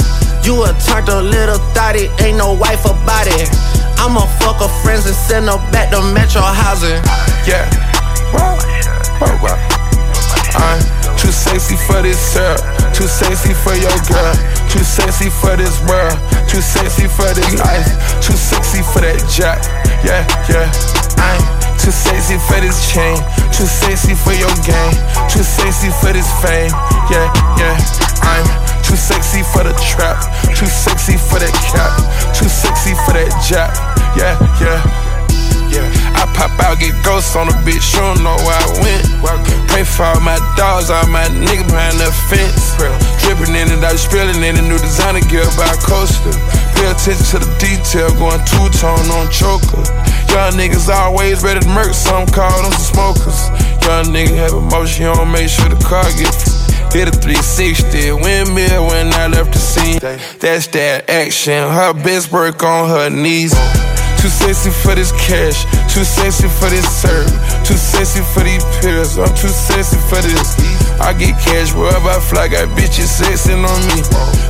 You a turned a little thotty, ain't no wife about it. I'ma fuck her friends and send her back to Metro housing. Yeah. Wow, wow, wow. Too sexy for this syrup, too sexy for your girl, too sexy for this world, too sexy for this ice, too sexy for that jack. Yeah, yeah. I'm too sexy for this chain, too sexy for your game, too sexy for this fame. Yeah, yeah. I'm too sexy for the trap, too sexy for that cap, too sexy for that jack. Yeah, yeah. I pop out, get ghosts on the bitch, you don't know where I went. Pray for all my dogs, all my niggas behind the fence. Dripping in it, I spilling in a new designer gear by coaster. Pay attention to the detail, going two tone on choker. Young niggas always ready to murk, some call them smokers. Young nigga have emotion, you don't make sure the car gets Hit a 360, windmill when I left the scene. That's that action. Her best work on her knees. Too sexy for this cash, too sexy for this serve, too sexy for these pills. I'm too sexy for this. I get cash wherever I fly, got bitches sexing on me.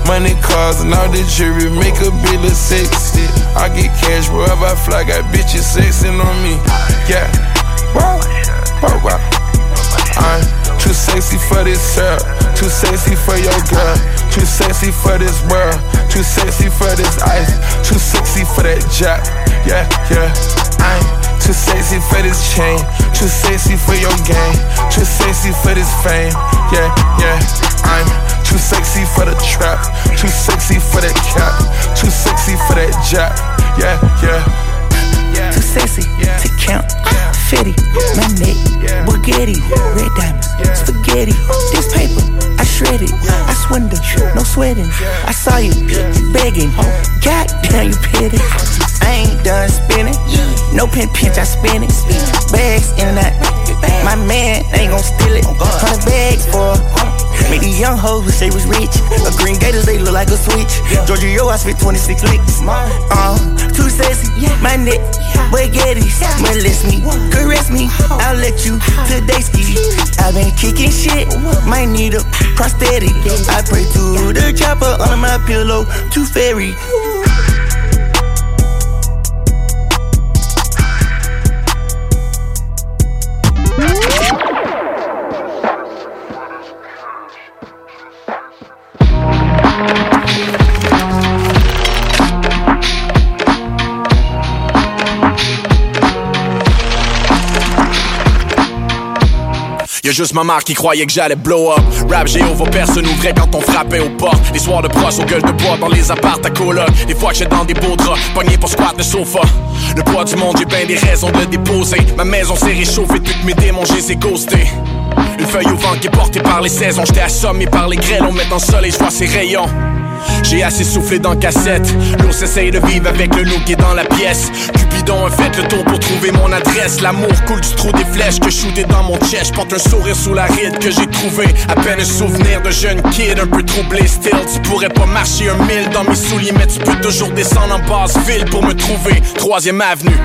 Money, cars, and all the jewelry make a bill of sexy. I get cash wherever I fly, got bitches sexing on me. Yeah, wow, wow, wow. I'm too sexy for this syrup, too sexy for your girl, too sexy for this world, too sexy for this ice, too sexy for that jack. Yeah, yeah. I'm too sexy for this chain, too sexy for your game, too sexy for this fame. Yeah, yeah. I'm too sexy for the trap, too sexy for that cap, too sexy for that jack. Yeah, yeah. Too sexy to count. Fetty, my neck, Bugatti, red diamonds, spaghetti. This paper, I shred it. I swindle, no sweating. I saw you begging. Goddamn, you petty. I ain't done spinning. No pin pinch, I spin it. Bags in out. My man ain't gon' steal it. Hundred bags for. Made these young hoes who say was rich. A green gators, they look like a switch. Georgia, yo, I spit 26 licks. Uh, too sexy, my neck, spaghettis. Molest me, caress me, I'll let you today ski. i been kicking shit, might need a prosthetic. I pray to the chopper under my pillow, too fairy. Y'a juste ma mère qui croyait que j'allais blow up. Rap Géo, vos personnes ouvraient quand on frappait aux portes. Les soirs de brosse aux gueules de bois dans les apparts à coloc. Des fois que dans des beaux draps, pogné pour squat de sofa. Le poids du monde, j'ai bien des raisons de le déposer. Ma maison s'est réchauffée, toutes mes démons, j'ai ghostés. Une feuille au vent qui est portée par les saisons. J'étais assommé par les grêles, on dans le soleil, je vois ses rayons. J'ai assez soufflé dans cassette. L'ours essaye de vivre avec le loup qui est dans la pièce. Cupidon a fait le tour pour trouver mon adresse. L'amour coule du trou des flèches que shooté dans mon chest. Porte un sourire sous la ride que j'ai trouvé. À peine un souvenir de jeune kid un peu troublé. Still, tu pourrais pas marcher un mille dans mes souliers, mais tu peux toujours descendre en basse ville pour me trouver. Troisième avenue.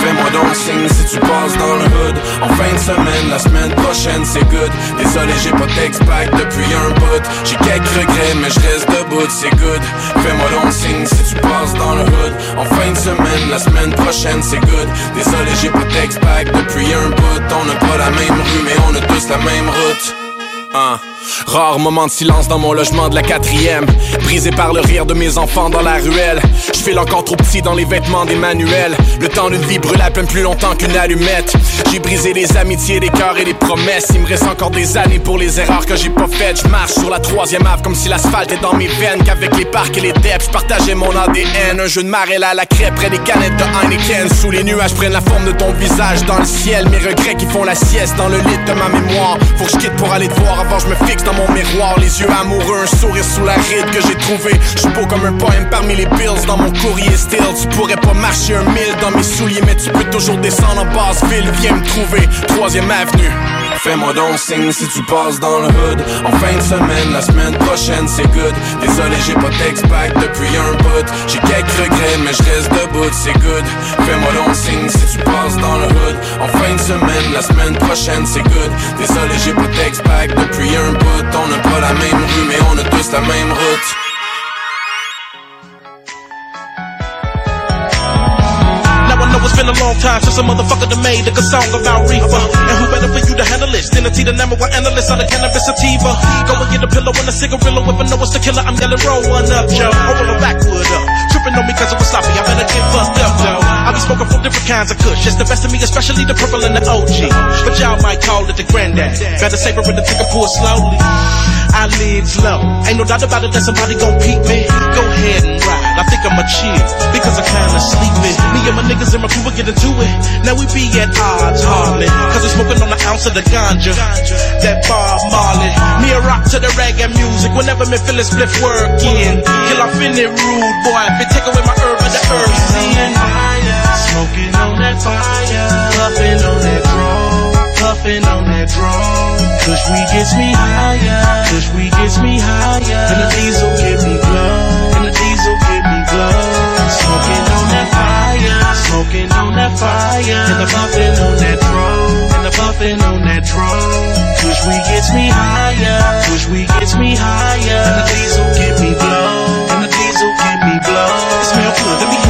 Fais-moi donc signe si tu passes dans le hood En fin de semaine, la semaine prochaine c'est good Désolé j'ai pas d'expact depuis un bout J'ai quelques regrets mais je reste debout c'est good. Fais-moi donc signe si tu passes dans le hood. En fin de semaine, la semaine prochaine, c'est good. Désolé, j'ai pas text back depuis un bout. On n'a pas la même rue, mais on a tous la même route. Hein? Rare moment de silence dans mon logement de la quatrième. Brisé par le rire de mes enfants dans la ruelle. Je fais encore trop petit dans les vêtements des manuels. Le temps d'une vie brûle à peine plus longtemps qu'une allumette. J'ai brisé les amitiés, des cœurs et des promesses. Il me reste encore des années pour les erreurs que j'ai pas faites. Je marche sur la troisième ave comme si l'asphalte est dans mes veines. Qu'avec les parcs et les depths, je partageais mon ADN Un jeu de marelle à la crêpe près des canettes de Heineken. Sous les nuages prennent la forme de ton visage dans le ciel. Mes regrets qui font la sieste dans le lit de ma mémoire. Faut que je quitte pour aller te voir avant je me fixe dans mon miroir, les yeux amoureux, un sourire sous la ride que j'ai trouvé. Je beau comme un poème parmi les bills dans mon courrier still. Tu pourrais pas marcher un mille dans mes souliers, mais tu peux toujours descendre en basse ville. Viens me trouver, troisième avenue. Fais-moi donc signe si tu passes dans le hood. En fin de semaine, la semaine prochaine, c'est good. Désolé, j'ai pas text back depuis un bout. J'ai quelques regrets, mais je reste debout, c'est good. Fais-moi donc signe si tu passes dans le hood. En fin de semaine, la semaine prochaine, c'est good. Désolé, j'ai pas text back depuis un bout. On n'a pas la même rue, mais on a tous la même route. I been a long time since a motherfucker done made a good song about reefer. And who better for you to handle it than a T the number one analyst on the cannabis sativa? Go and get a pillow and a cigarillo. If I know it's the killer, I'm yelling, roll one up, Joe. Or roll backwood up. Tripping on me cause it was sloppy, I better get fucked up, though. I be smoking from different kinds of kush. It's the best of me, especially the purple and the OG. But y'all might call it the granddad. Better savor it and take a pour slowly. Eyelids low. Ain't no doubt about it that somebody gon' peep me. Go ahead and ride. I think I'ma chill because I'm kinda sleepy. Me and my niggas in my crew will get into it. Now we be at odds hardly. Cause we're smoking on an ounce of the ganja. That Bob Marley. Me a rock to the reggae music. Whenever me feel it split working. Kill off in it rude boy. If it take away my herb of the earth scene. Smoking on that fire. Puffing on that draw. Puffing on that draw. Kush we gets me higher. Kush we gets me higher. And the diesel get me glow. And the diesel get me glow. Smoking on that fire. Smoking on that fire. And the puffing on that draw. And the puffing on that draw. Kush we gets me higher. Kush we gets me higher. And the diesel get me blow. And the diesel get me blow. It smell good. Let me hit that. Blow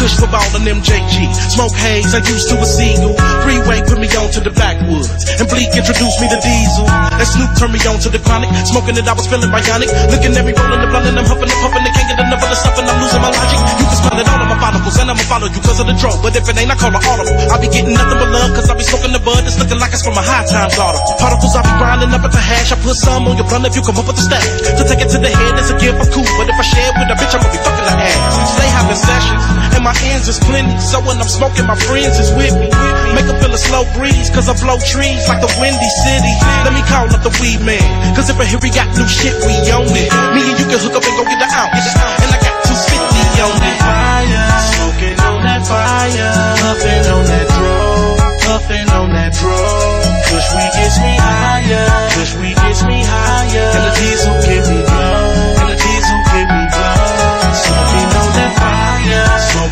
Kush for ball and MJG. Smoke haze, I used to a seagull. Freeway put me on to the backwoods. And Bleak introduced me to Diesel. And Snoop turned me on to the chronic. Smoking it, I was feeling bionic. Looking at me rolling the blunt and I'm huffing and puffing. They can't get enough of the stuff and I'm losing my logic. You can smell it all on my follicles and I'ma follow you cause of the drug. But if it ain't, I call it audible. I be getting nothing but love cause I be smoking the bud. It's looking like it's from a high times daughter. Particles I be grinding up at the hash. I put some on your blunt if you come up with the stash. To take it to the head is a gift, I'm cool. But if I share it with a bitch, I'ma be fucking her ass. Stay having sessions and my ends is plenty. So when I'm smoking, my friends is with me. Make her feel a slow breeze, cause I blow trees like the windy city. Let me call up the weed man, cause if I hear we got new shit, we own it. Me and you can hook up and go get the ounce. And I got 250 on it. Smoking on that fire, puffing on that draw, puffing on that draw. Push we gets me higher, push we gets me higher. And the diesel give me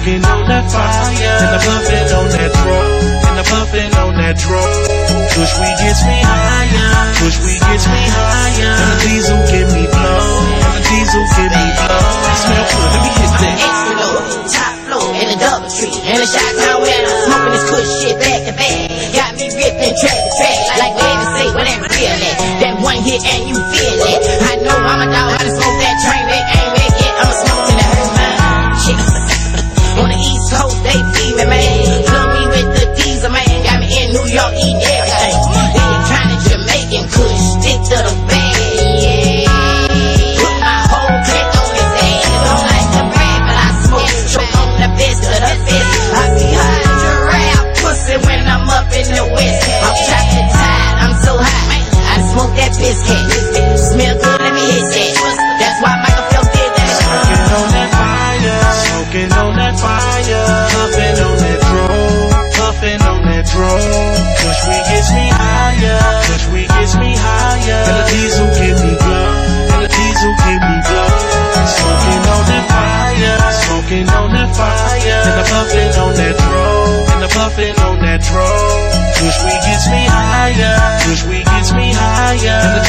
smoking on that fire. And the puffing on that draw, and the puffing on that draw. Push we gets me higher, push we gets me higher. And the diesel give me blow, and the diesel give me blow. Smell good, let me hit that. top floor, in a double tree, in a shot town where I'm smoking this kush shit back to back. Got me ripping track to track, like Eddie say, whatever feel it. That one hit and you feel it. I know I'm a dog, puffing on that draw. Push we gets me higher, Smoking on that fire, smoking on that fire. In the puffin' on that row, in the puffin' on that row, push we gets me higher.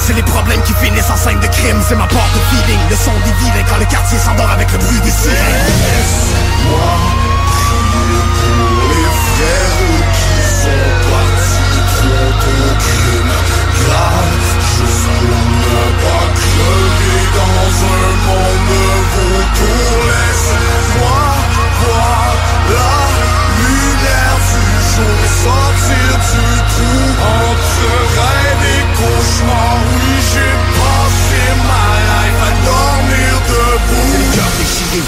C'est les problèmes qui finissent en scène de crime. C'est ma porte de feeling, le son des vilains quand le quartier s'endort avec le bruit des sirènes. Laisse-moi les frères qui sont partis trop au crime grave Juste pour ne pas crever dans un monde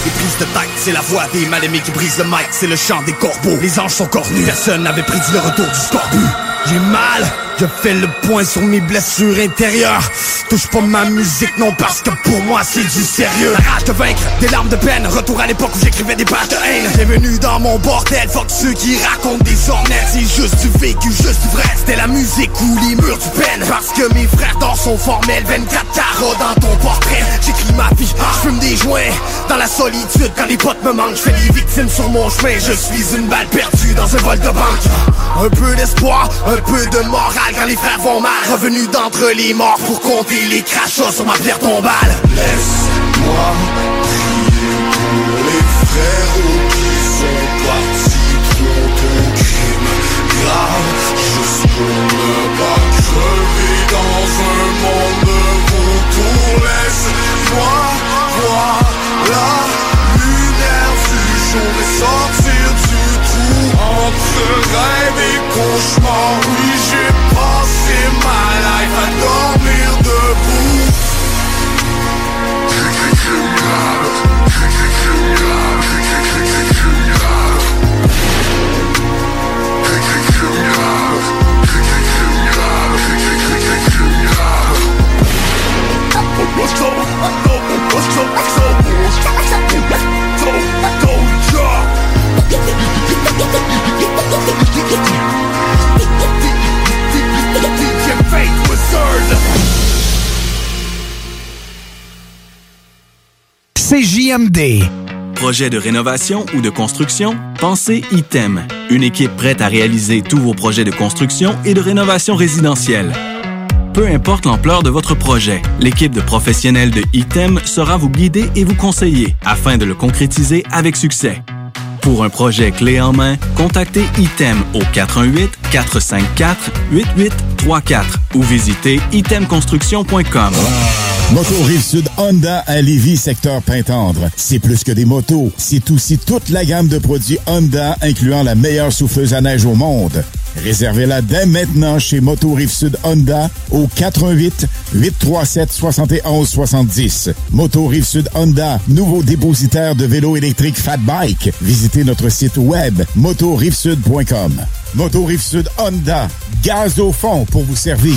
des prises de tête C'est la voix des mal-aimés qui brisent le mic C'est le chant des corbeaux, les anges sont cornus Personne n'avait prédit le retour du scorbut. J'ai mal, je fais le point sur mes blessures intérieures. Touche pas ma musique non parce que pour moi c'est du sérieux. La rage de vaincre, des larmes de peine. Retour à l'époque où j'écrivais des pages de haine. Bienvenue dans mon bordel, fuck ceux qui racontent des ornettes C'est juste du vécu, juste du vrai. C'était la musique ou les murs du peine. Parce que mes frères d'or sont formels 24 carreaux dans ton portrait. J'écris ma vie, je fume des joints Dans la solitude quand les potes me manquent Je fais des victimes sur mon chemin. Je suis une balle perdue dans un vol de banque. Un peu d'espoir, un peu de morale Quand les frères vont mal. Revenu d'entre les morts pour compter les crachats sur ma pierre tombale. Laisse-moi prier pour les frères CJMD. Projet de rénovation ou de construction? Pensez ITEM. Une équipe prête à réaliser tous vos projets de construction et de rénovation résidentielle. Peu importe l'ampleur de votre projet, l'équipe de professionnels de ITEM sera vous guider et vous conseiller afin de le concrétiser avec succès. Pour un projet clé en main, contactez ITEM au 418-454-8834 ou visitez itemconstruction.com. Moto Rive-Sud Honda à Lévis, secteur Pintendre. C'est plus que des motos, c'est aussi toute la gamme de produits Honda, incluant la meilleure souffleuse à neige au monde. Réservez-la dès maintenant chez Moto Rive-Sud Honda au 88 837 71 70. Moto Rive-Sud Honda, nouveau dépositaire de vélos électriques Fat Bike. Visitez notre site web motorivesud.com. Moto Rive-Sud Honda, gaz au fond pour vous servir.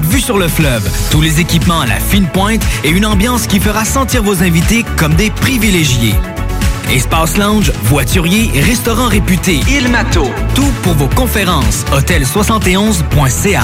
vue sur le fleuve, tous les équipements à la fine pointe et une ambiance qui fera sentir vos invités comme des privilégiés. Espace lounge, voiturier, restaurant réputé, Il Mato. Tout pour vos conférences. Hôtel71.ca.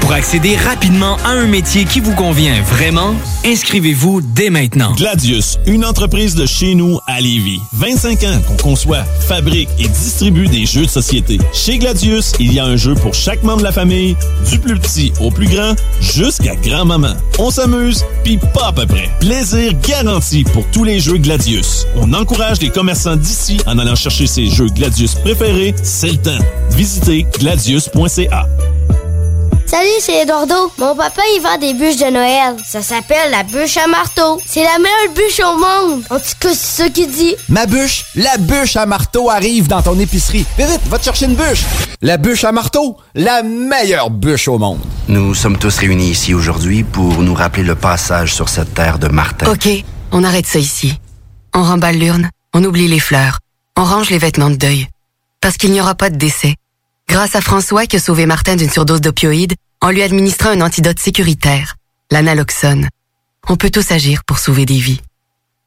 Pour accéder rapidement à un métier qui vous convient vraiment, inscrivez-vous dès maintenant. Gladius, une entreprise de chez nous à Lévis. 25 ans qu'on conçoit, fabrique et distribue des jeux de société. Chez Gladius, il y a un jeu pour chaque membre de la famille, du plus petit au plus grand, jusqu'à grand-maman. On s'amuse, puis pas à peu près. Plaisir garanti pour tous les jeux Gladius. On encourage les commerçants d'ici en allant chercher ses jeux Gladius préférés, c'est le temps. Visitez gladius.ca. Salut, c'est Eduardo. Mon papa, il vend des bûches de Noël. Ça s'appelle la bûche à marteau. C'est la meilleure bûche au monde. En tout cas, c'est ça qu'il dit. Ma bûche, la bûche à marteau arrive dans ton épicerie. Vite, vite, va te chercher une bûche. La bûche à marteau, la meilleure bûche au monde. Nous sommes tous réunis ici aujourd'hui pour nous rappeler le passage sur cette terre de Martin. OK, on arrête ça ici. On remballe l'urne, on oublie les fleurs, on range les vêtements de deuil. Parce qu'il n'y aura pas de décès. Grâce à François qui a sauvé Martin d'une surdose d'opioïdes en lui administrant un antidote sécuritaire, l'analoxone. On peut tous agir pour sauver des vies.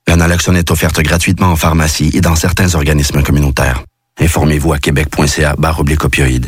L'analoxone est offerte gratuitement en pharmacie et dans certains organismes communautaires. Informez-vous à québec.ca barre opioïdes.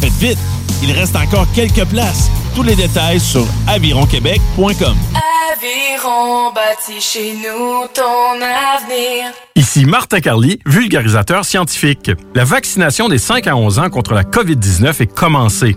Faites vite, il reste encore quelques places. Tous les détails sur avironquebec.com. Aviron bâti chez nous ton avenir. Ici Martin Carly, vulgarisateur scientifique. La vaccination des 5 à 11 ans contre la COVID-19 est commencée.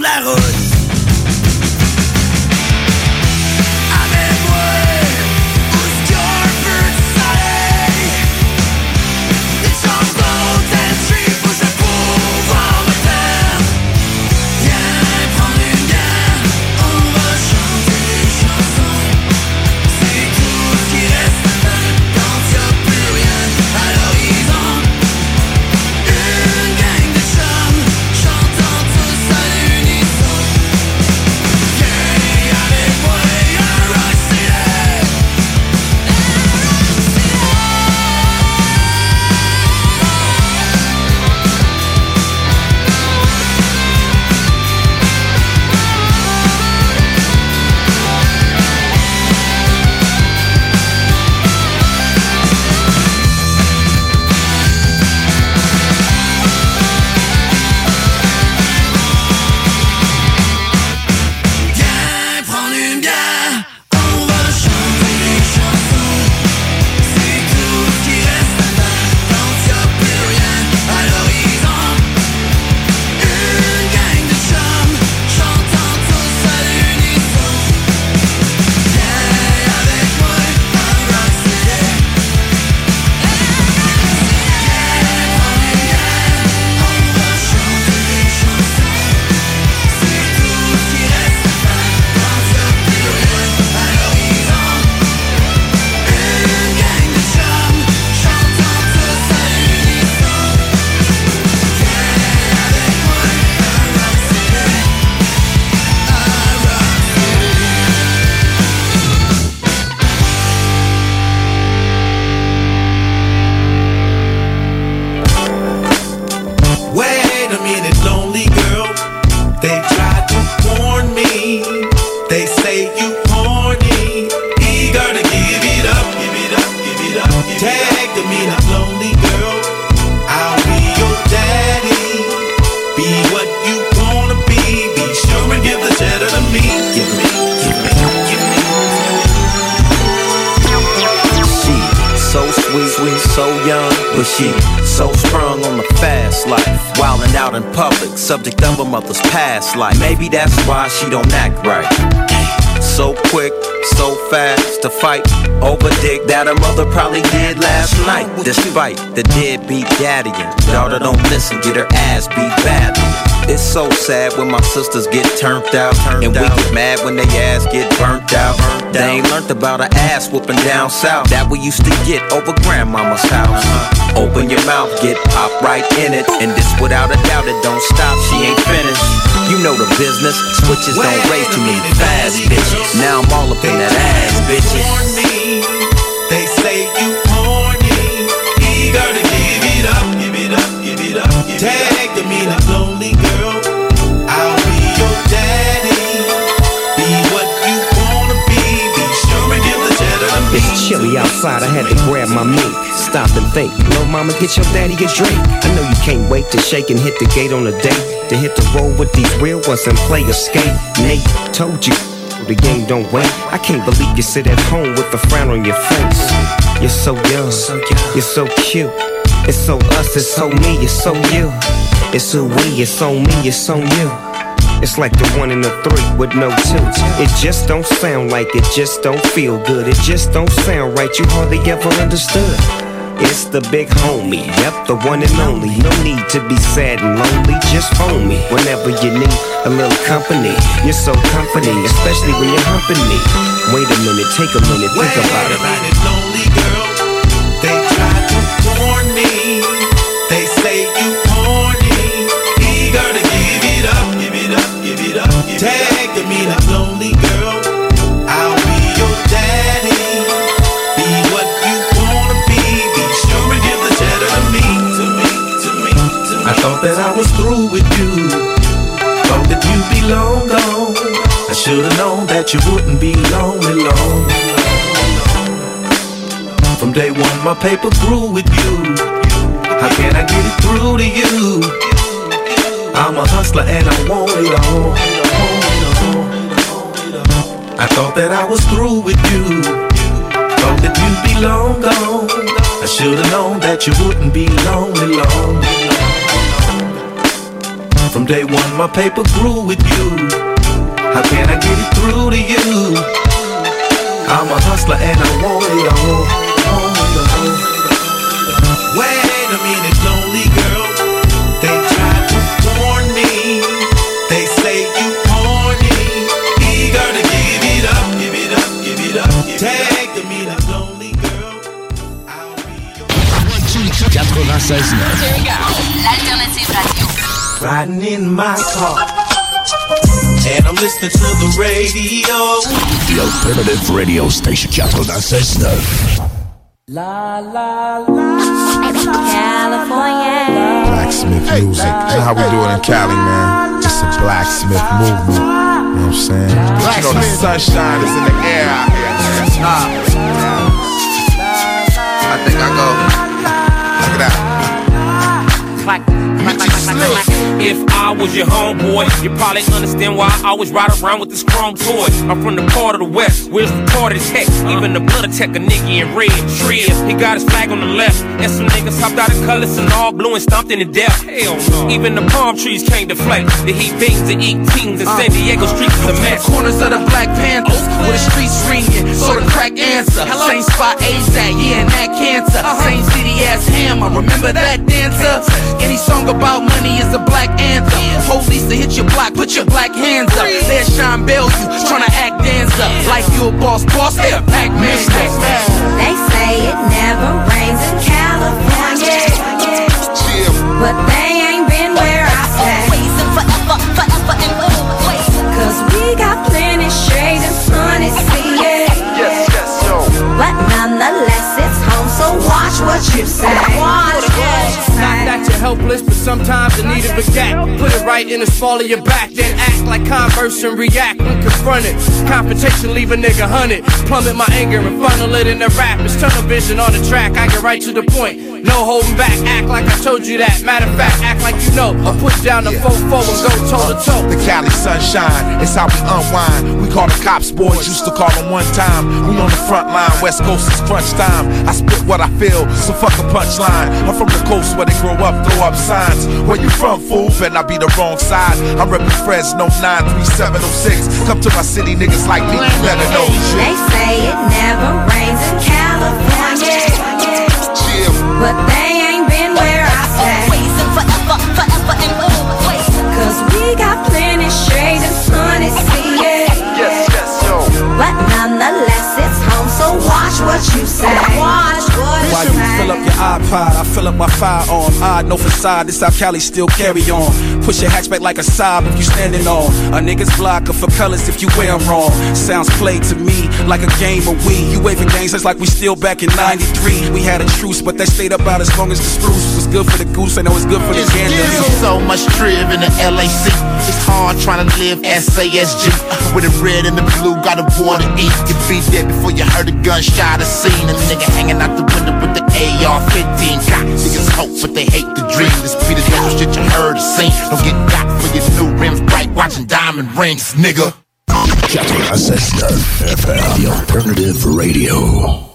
la. Probably did last night. Despite the deadbeat daddy and daughter don't listen, get her ass beat badly. It's so sad when my sisters get turned out, and we get mad when they ass get burnt out. They ain't learned about a ass whooping down south that we used to get over grandmama's house. Open your mouth, get pop right in it, and this without a doubt it don't stop. She ain't finished. You know the business. Switches don't raise too many fast bitches. Now I'm all up in that ass, bitches. Me. Outside, I had to grab my mink. Stop and think. No, mama, get your daddy a drink. I know you can't wait to shake and hit the gate on a date. To hit the road with these real ones and play a skate. Nate told you. The game don't wait. I can't believe you sit at home with a frown on your face. You're so young, you're so cute. It's so us, it's so me, it's so you. It's who we, it's on me, it's on you. It's like the one and the three with no two. It just don't sound like it, just don't feel good. It just don't sound right, you hardly ever understood. It's the big homie, yep, the one and only. No need to be sad and lonely, just phone me whenever you need a little company. You're so company, especially when you're humping me. Wait a minute, take a minute, think about it. Lonely girl. I'll be your daddy. Be what you wanna be. Be sure and give the to me, to me, to me, to me. I thought that I was through with you. Thought that you'd be long gone. I should've known that you wouldn't be lonely long. From day one, my paper grew with you. How can I get it through to you? I'm a hustler and I want it all. I thought that I was through with you. Thought that you'd be long gone. I should've known that you wouldn't be lonely long. From day one, my paper grew with you. How can I get it through to you? I'm a hustler and I want it all. 96.9. L'alternative radio. Riding in my car. And I'm listening to the radio. The alternative radio station 96.9. La la la California. Blacksmith music. You know how we do it in Cali, man. It's a blacksmith movement. You know what I'm saying? But you know the sunshine is in the air out here, man. I think I go. like if I was your homeboy, you probably understand why I always ride around with this chrome toy. I'm from the part of the west, where's the part of the text? Even the blood attack a nigga in red. Shreds, he got his flag on the left. And some niggas hopped out of colors and all blue and stomped into death. Hell no. Even the palm trees came to flake. The heat beams and eat teams in San uh. Diego streets is a mess. Corners of the Black Panthers, oh. where the streets ringing, so the crack answer. Hello? Same spot ASAP, yeah, and that cancer. Uh-huh. Same city ass hammer, remember that dancer? Any song about money is a black anthem. Police to hit your block, put your black hands up. There's Sean Bell, you tryna act dancer. Like you a boss, boss, they a Pac-Man. They say it never rains in California. But they ain't been where I stay. Cause we got plenty shade what you say. Watch Not that you're helpless, but sometimes you need a baguette. Put it right in the small of your back, then act like converse and react when confronted. Confrontation leave a nigga hunted. Plummet my anger and funnel it into rap. It's tunnel vision on the track, I get right to the point. No holding back, act like I told you that. Matter of fact, act like you know. I put down the faux four and go toe to toe. The Cali sunshine, it's how we unwind. We call the cops boys, used to call them one time. We on the front line, West Coast is crunch time. I spit what I feel, so fuck a punchline. I'm from the coast where they grow up, throw up signs. Where you from, fool? Better not be the wrong side. I'm reppin' Fresno 93706. Come to my city, niggas like me, you better know They say it never rains in California. But they ain't been where I stay. Cause we got plenty shade and sun, it's yeah. Yes, yes, yo. But nonetheless, it's home, so watch what you say. Watch what While you fill up your iPod, I fill up my firearm. Odd, no facade, this how Cali still carry on. Push your hatchback like a sob if you standing on. A nigga's blocker for colors if you wear 'em wrong. Sounds played to me like a game of we. You waving games, it's like we still back in 93. We had a truce, but they stayed up out as long as the spruce good for the goose. I know it's good for the gander. There's so much triv in the LAC. It's hard trying to live SASG. With the red and the blue, got a war to eat. You be dead before you heard a gunshot. I seen a nigga hanging out the window with the AR-15. Got niggas hope, but they hate the dream. This be the little shit you heard or seen. Don't get got for your new rims, bright watching diamond rings, nigga. 96.9 FM, the alternative radio.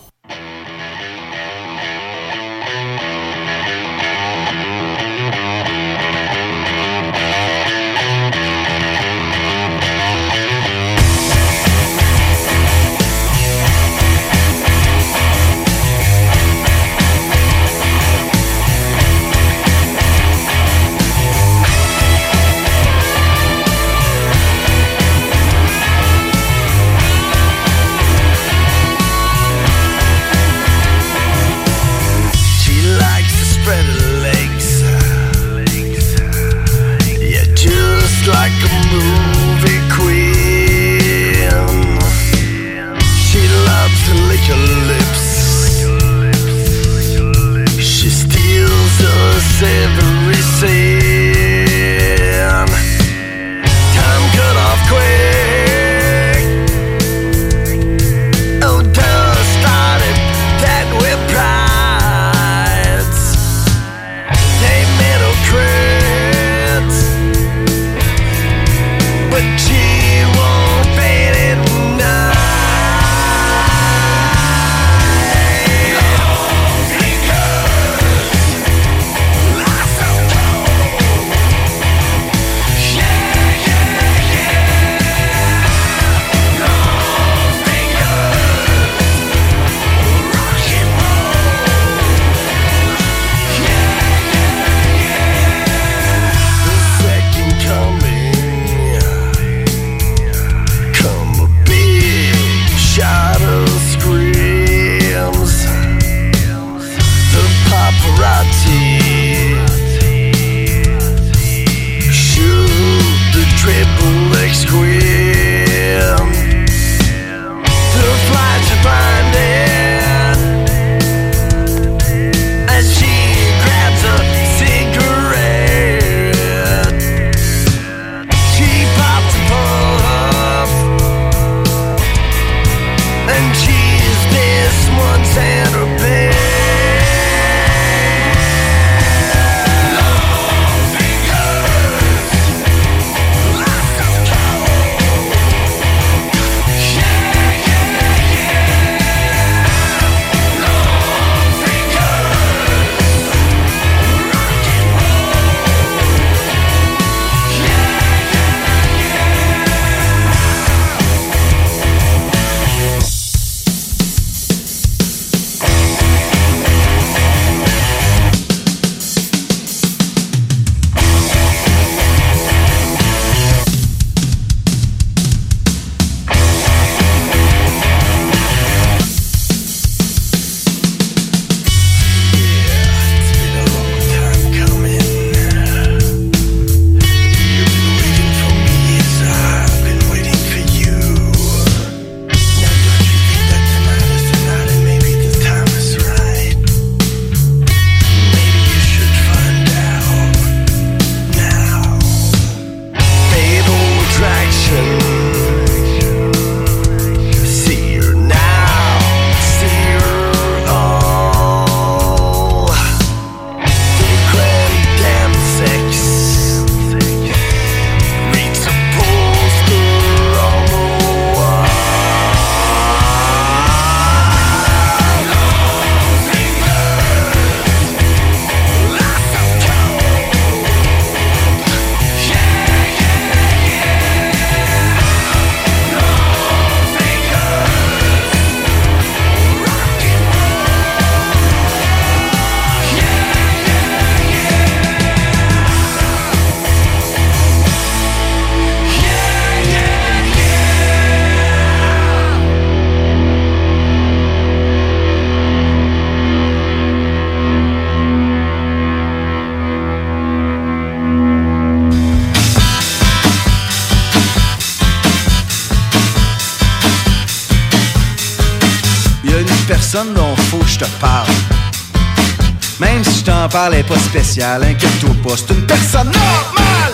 Spéciale, inquiète-toi pas, c'est une personne normale!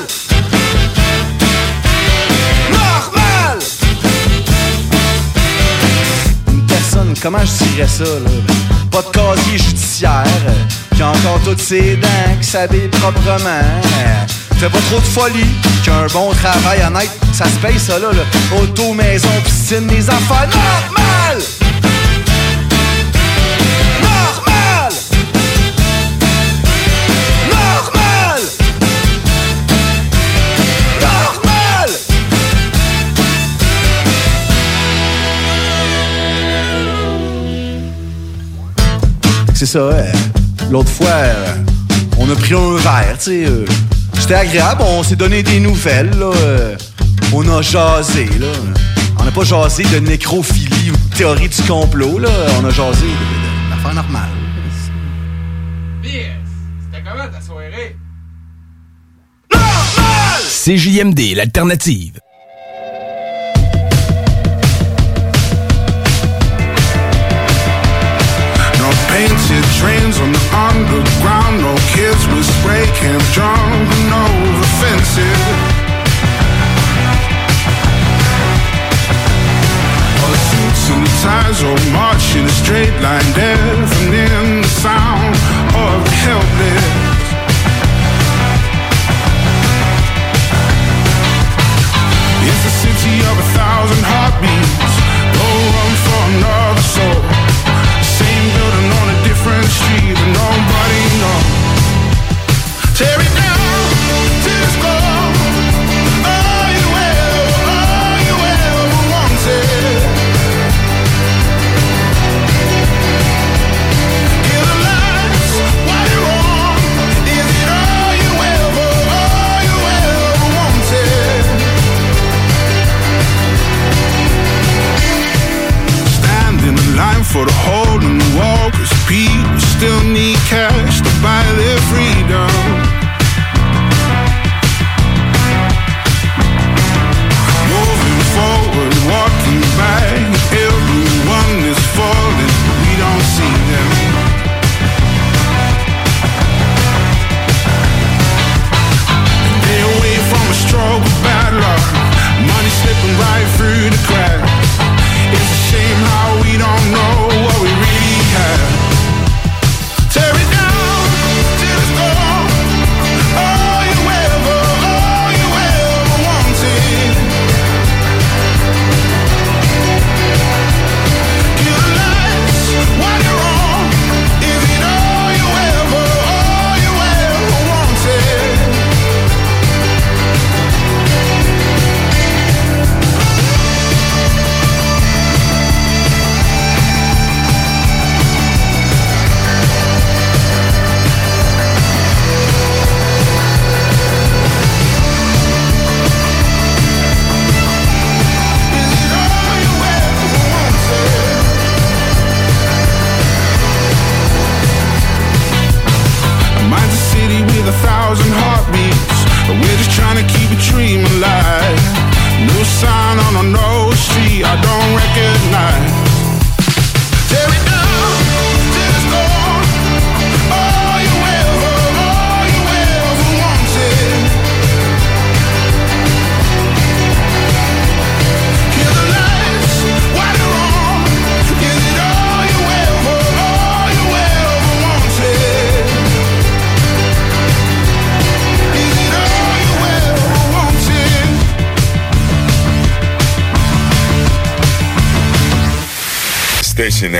Normale! Une personne, comment je dirais ça, là? Pas de casier judiciaire, qui a encore toutes ses dents, qui s'habille proprement. Fait pas trop de folie, qui a un bon travail honnête, ça se paye ça là, là. Auto, maison, piscine, les affaires normales! C'est ça, euh, l'autre fois, euh, on a pris un verre, tu sais. euh, C'était agréable, on s'est donné des nouvelles, là. euh, on a jasé, là. On n'a pas jasé de nécrophilie ou de théorie du complot, là. On a jasé de- de- d'affaires normales. C'était comment ta soirée? CJMD, l'alternative.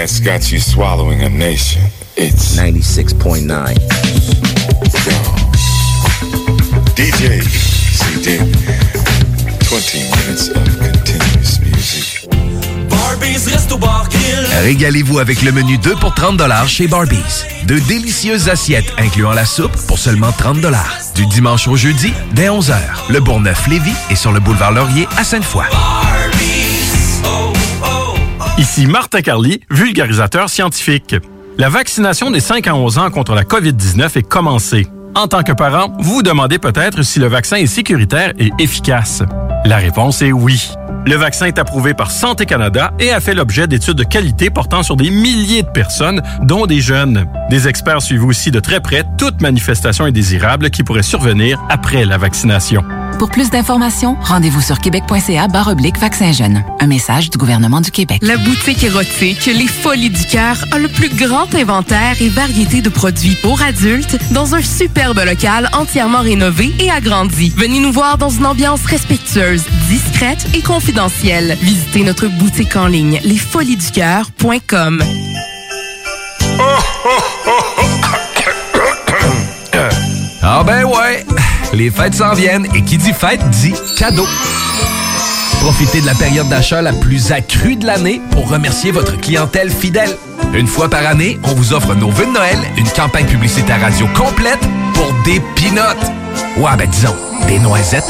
That's got you swallowing a nation. It's 96.9. DJ CD. 20 minutes of continuous music. Régalez-vous avec le menu 2 pour 30 chez Barbies. De délicieuses assiettes incluant la soupe pour seulement 30 Du dimanche au jeudi, dès 11h. Le Bourgneuf-Lévis est sur le boulevard Laurier à Sainte-Foy. Ici Martin Carly, vulgarisateur scientifique. La vaccination des 5 à 11 ans contre la COVID-19 est commencée. En tant que parent, vous vous demandez peut-être si le vaccin est sécuritaire et efficace. La réponse est oui. Le vaccin est approuvé par Santé Canada et a fait l'objet d'études de qualité portant sur des milliers de personnes, dont des jeunes. Des experts suivent aussi de très près toute manifestation indésirable qui pourrait survenir après la vaccination. Pour plus d'informations, rendez-vous sur québec.ca oblique vaccin jeune. Un message du gouvernement du Québec. La boutique érotique Les Folies du Cœur a le plus grand inventaire et variété de produits pour adultes dans un superbe local entièrement rénové et agrandi. Venez nous voir dans une ambiance respectueuse, discrète et confidentielle. Visitez notre boutique en ligne lesfoliesducoeur.com. Ah ben ouais, les fêtes s'en viennent et qui dit fête dit cadeau. Profitez de la période d'achat la plus accrue de l'année pour remercier votre clientèle fidèle. Une fois par année, on vous offre nos vœux de Noël, une campagne publicitaire radio complète pour des pinottes. Ouais, ben disons, des noisettes.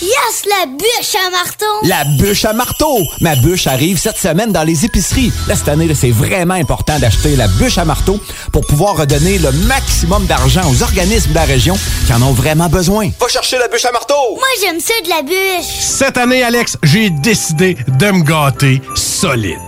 Yes, la bûche à marteau! La bûche à marteau! Ma bûche arrive cette semaine dans les épiceries. Là, cette année, là, c'est vraiment important d'acheter la bûche à marteau pour pouvoir redonner le maximum d'argent aux organismes de la région qui en ont vraiment besoin. Va chercher la bûche à marteau! Moi, j'aime ça de la bûche! Cette année, Alex, j'ai décidé de me gâter solide.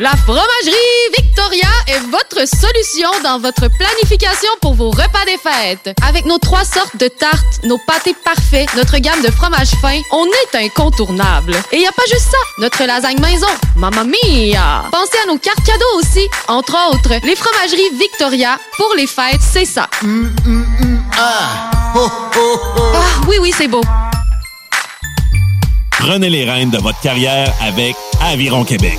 La fromagerie Victoria est votre solution dans votre planification pour vos repas des fêtes. Avec nos trois sortes de tartes, nos pâtés parfaits, notre gamme de fromages fins, on est incontournable. Et il y a pas juste ça, notre lasagne maison, mamma mia! Pensez à nos cartes cadeaux aussi, entre autres, les fromageries Victoria, pour les fêtes, c'est ça. ah. ah oui, oui, c'est beau. Prenez les rênes de votre carrière avec Aviron Québec.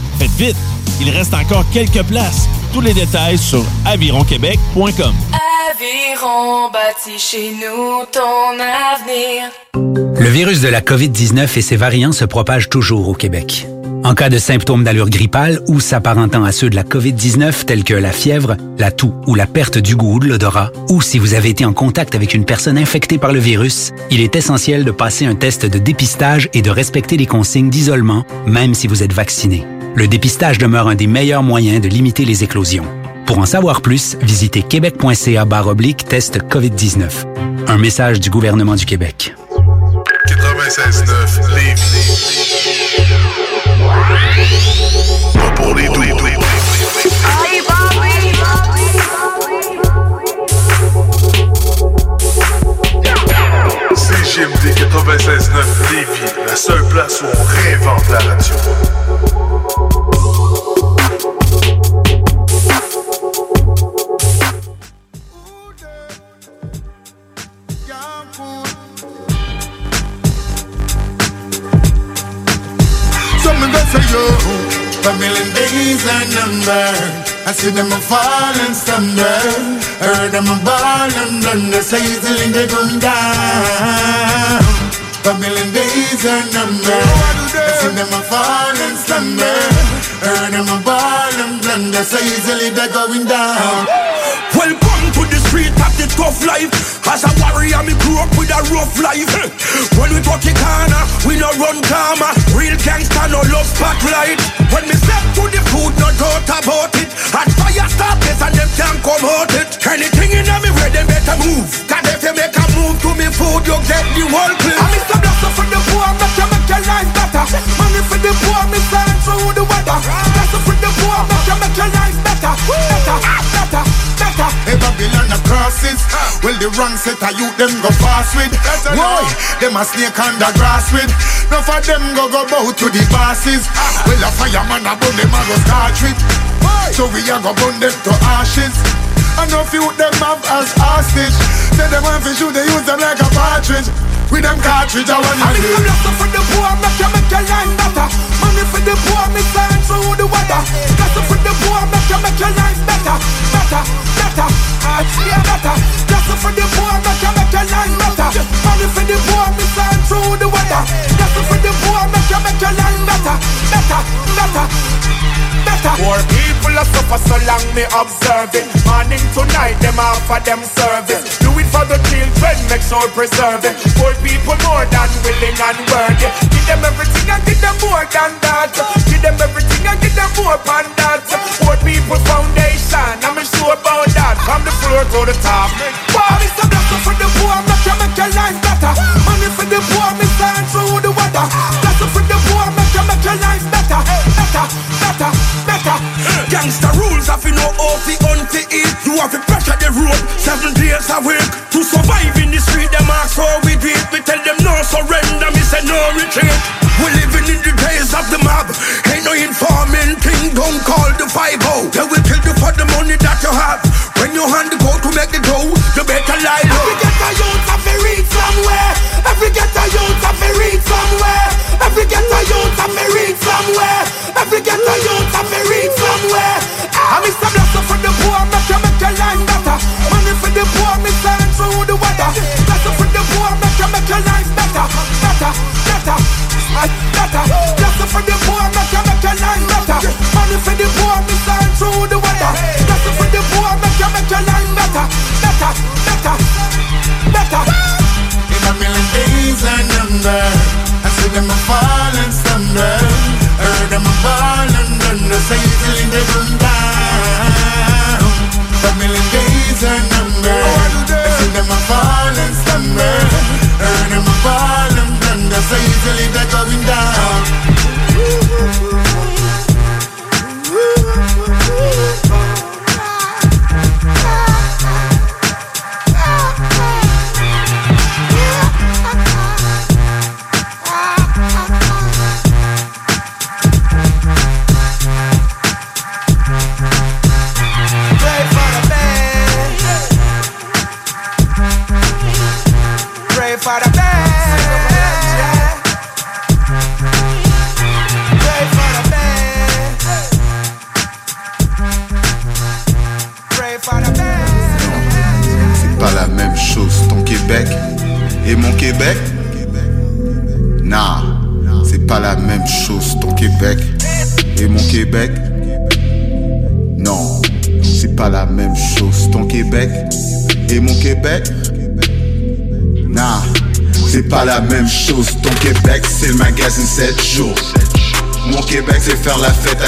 Faites vite, il reste encore quelques places. Tous les détails sur avironquebec.com. Aviron bâti chez nous ton avenir. Le virus de la COVID-19 et ses variants se propagent toujours au Québec. En cas de symptômes d'allure grippale ou s'apparentant à ceux de la COVID-19 tels que la fièvre, la toux ou la perte du goût ou de l'odorat, ou si vous avez été en contact avec une personne infectée par le virus, il est essentiel de passer un test de dépistage et de respecter les consignes d'isolement, même si vous êtes vacciné. Le dépistage demeure un des meilleurs moyens de limiter les éclosions. Pour en savoir plus, visitez québec.ca oblique test COVID-19. Un message du gouvernement du Québec. 96.9 Lévis. See them a fall and stumble. Heard them a and they going down. A million days are numbered. I see them a fall and stumble. Heard them a ball and blunder. So easily they going down. Welcome to the tough life. As a warrior, me grew up with a rough life. When we touch the corner, we no run karma. Real gangster, no love spotlight. When me step to the food, no doubt about it. At fire start this and them can't come out it. Anything in me where them better move. Cause if you make a move to me food, you get the whole clip. I'm Mr. Blaster for the poor, make you make your life better. Money for the poor, me stand through the weather. Blaster for the poor, make you make your life better. Better, better, better. Hey, Babylon the crosses. Well, the wrong set of youth, them go fast with. Why? Them a snake the grass with. Enough of them go go bow to the bosses. Well, a fireman a burn them a go start with. So we a go burn them to ashes. I know few them have as hostage. Say them want to shoot, they use them like a partridge. With them cartridge, I want to I'm live. Blaster for the poor, make you make your life better. Money for the poor, me stand through the weather. Blaster for the poor, make you make your life better, better, better. Ah, yeah, better. Blaster for the poor, make you make your life better. Money for the poor, me stand through the weather. Blaster for the poor, make you make your life better, better, better. Better. Poor people are suffer so long me observe it Morning to night them offer them service Do it for the children, make sure preserve it Poor people more than willing and worthy Give them everything and give them more than that Give them everything and give them more than that Poor people foundation, I'm sure about that From the floor to the top Wow, it's a blessing for the poor, make you make your life better. Money for the poor, me stand through the weather. Blessing for the poor, make you make your life better, better, better, better. Gangster rules have you know how to hunt to eat. You have to pressure the road seven days a week to survive in the street. Them ask how we do it. We tell them no surrender. Me say no retreat. We living in the days of the mob. Ain't no informing thing. Don't call the five oh. They will kill you for the money that you have. When you hand the to make the dough, you better lie low. Every ghetto youth have to reach somewhere. Every ghetto youth have to reach somewhere. Every ghetto youth have to reach somewhere. Every ghetto youth have to reach somewhere. Ah. I'm Mr. Blaster for the poor, make you make your life better. Money for the poor, me stand through the weather. Blaster for the poor, make you make your life better, better, better, better. Blaster for the poor, make you make your life better. Money for the poor, me stand through the weather. Blaster for the poor, make you make your life better, better, better, better. In a million days and number I see them a fall and some run. Heard them a fall and run. No say till in the room down. Family days are numbered. See them a fall and some run. Heard them a fall and run. No say till in the going down.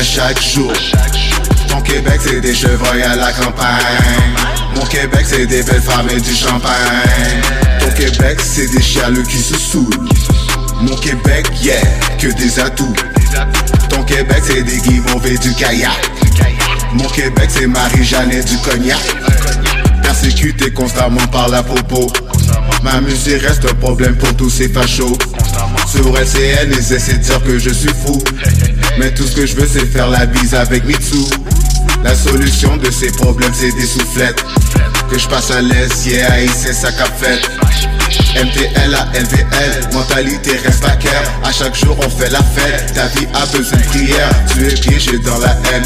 Chaque jour. Ton Québec, c'est des chevreuils à la campagne. Mon Québec, c'est des belles femmes et du champagne. Ton Québec, c'est des chialeux qui se saoulent. Mon Québec, yeah, que des atouts. Ton Québec, c'est des guimauves et du kayak. Mon Québec, c'est Marie-Jeanne et du cognac. Persécuté constamment par la popo. Ma musique reste un problème pour tous ces fachos. Sur LCN, ils essaient de dire que je suis fou. Mais tout ce que je veux, c'est faire la bise avec Mitsu. La solution de ces problèmes, c'est des soufflettes. Que je passe à l'aise, yeah, c'est qu'a fait. MTL à LVL, mentalité reste à cœur. À chaque jour on fait la fête, ta vie a besoin de prière. Tu es piégé dans la haine,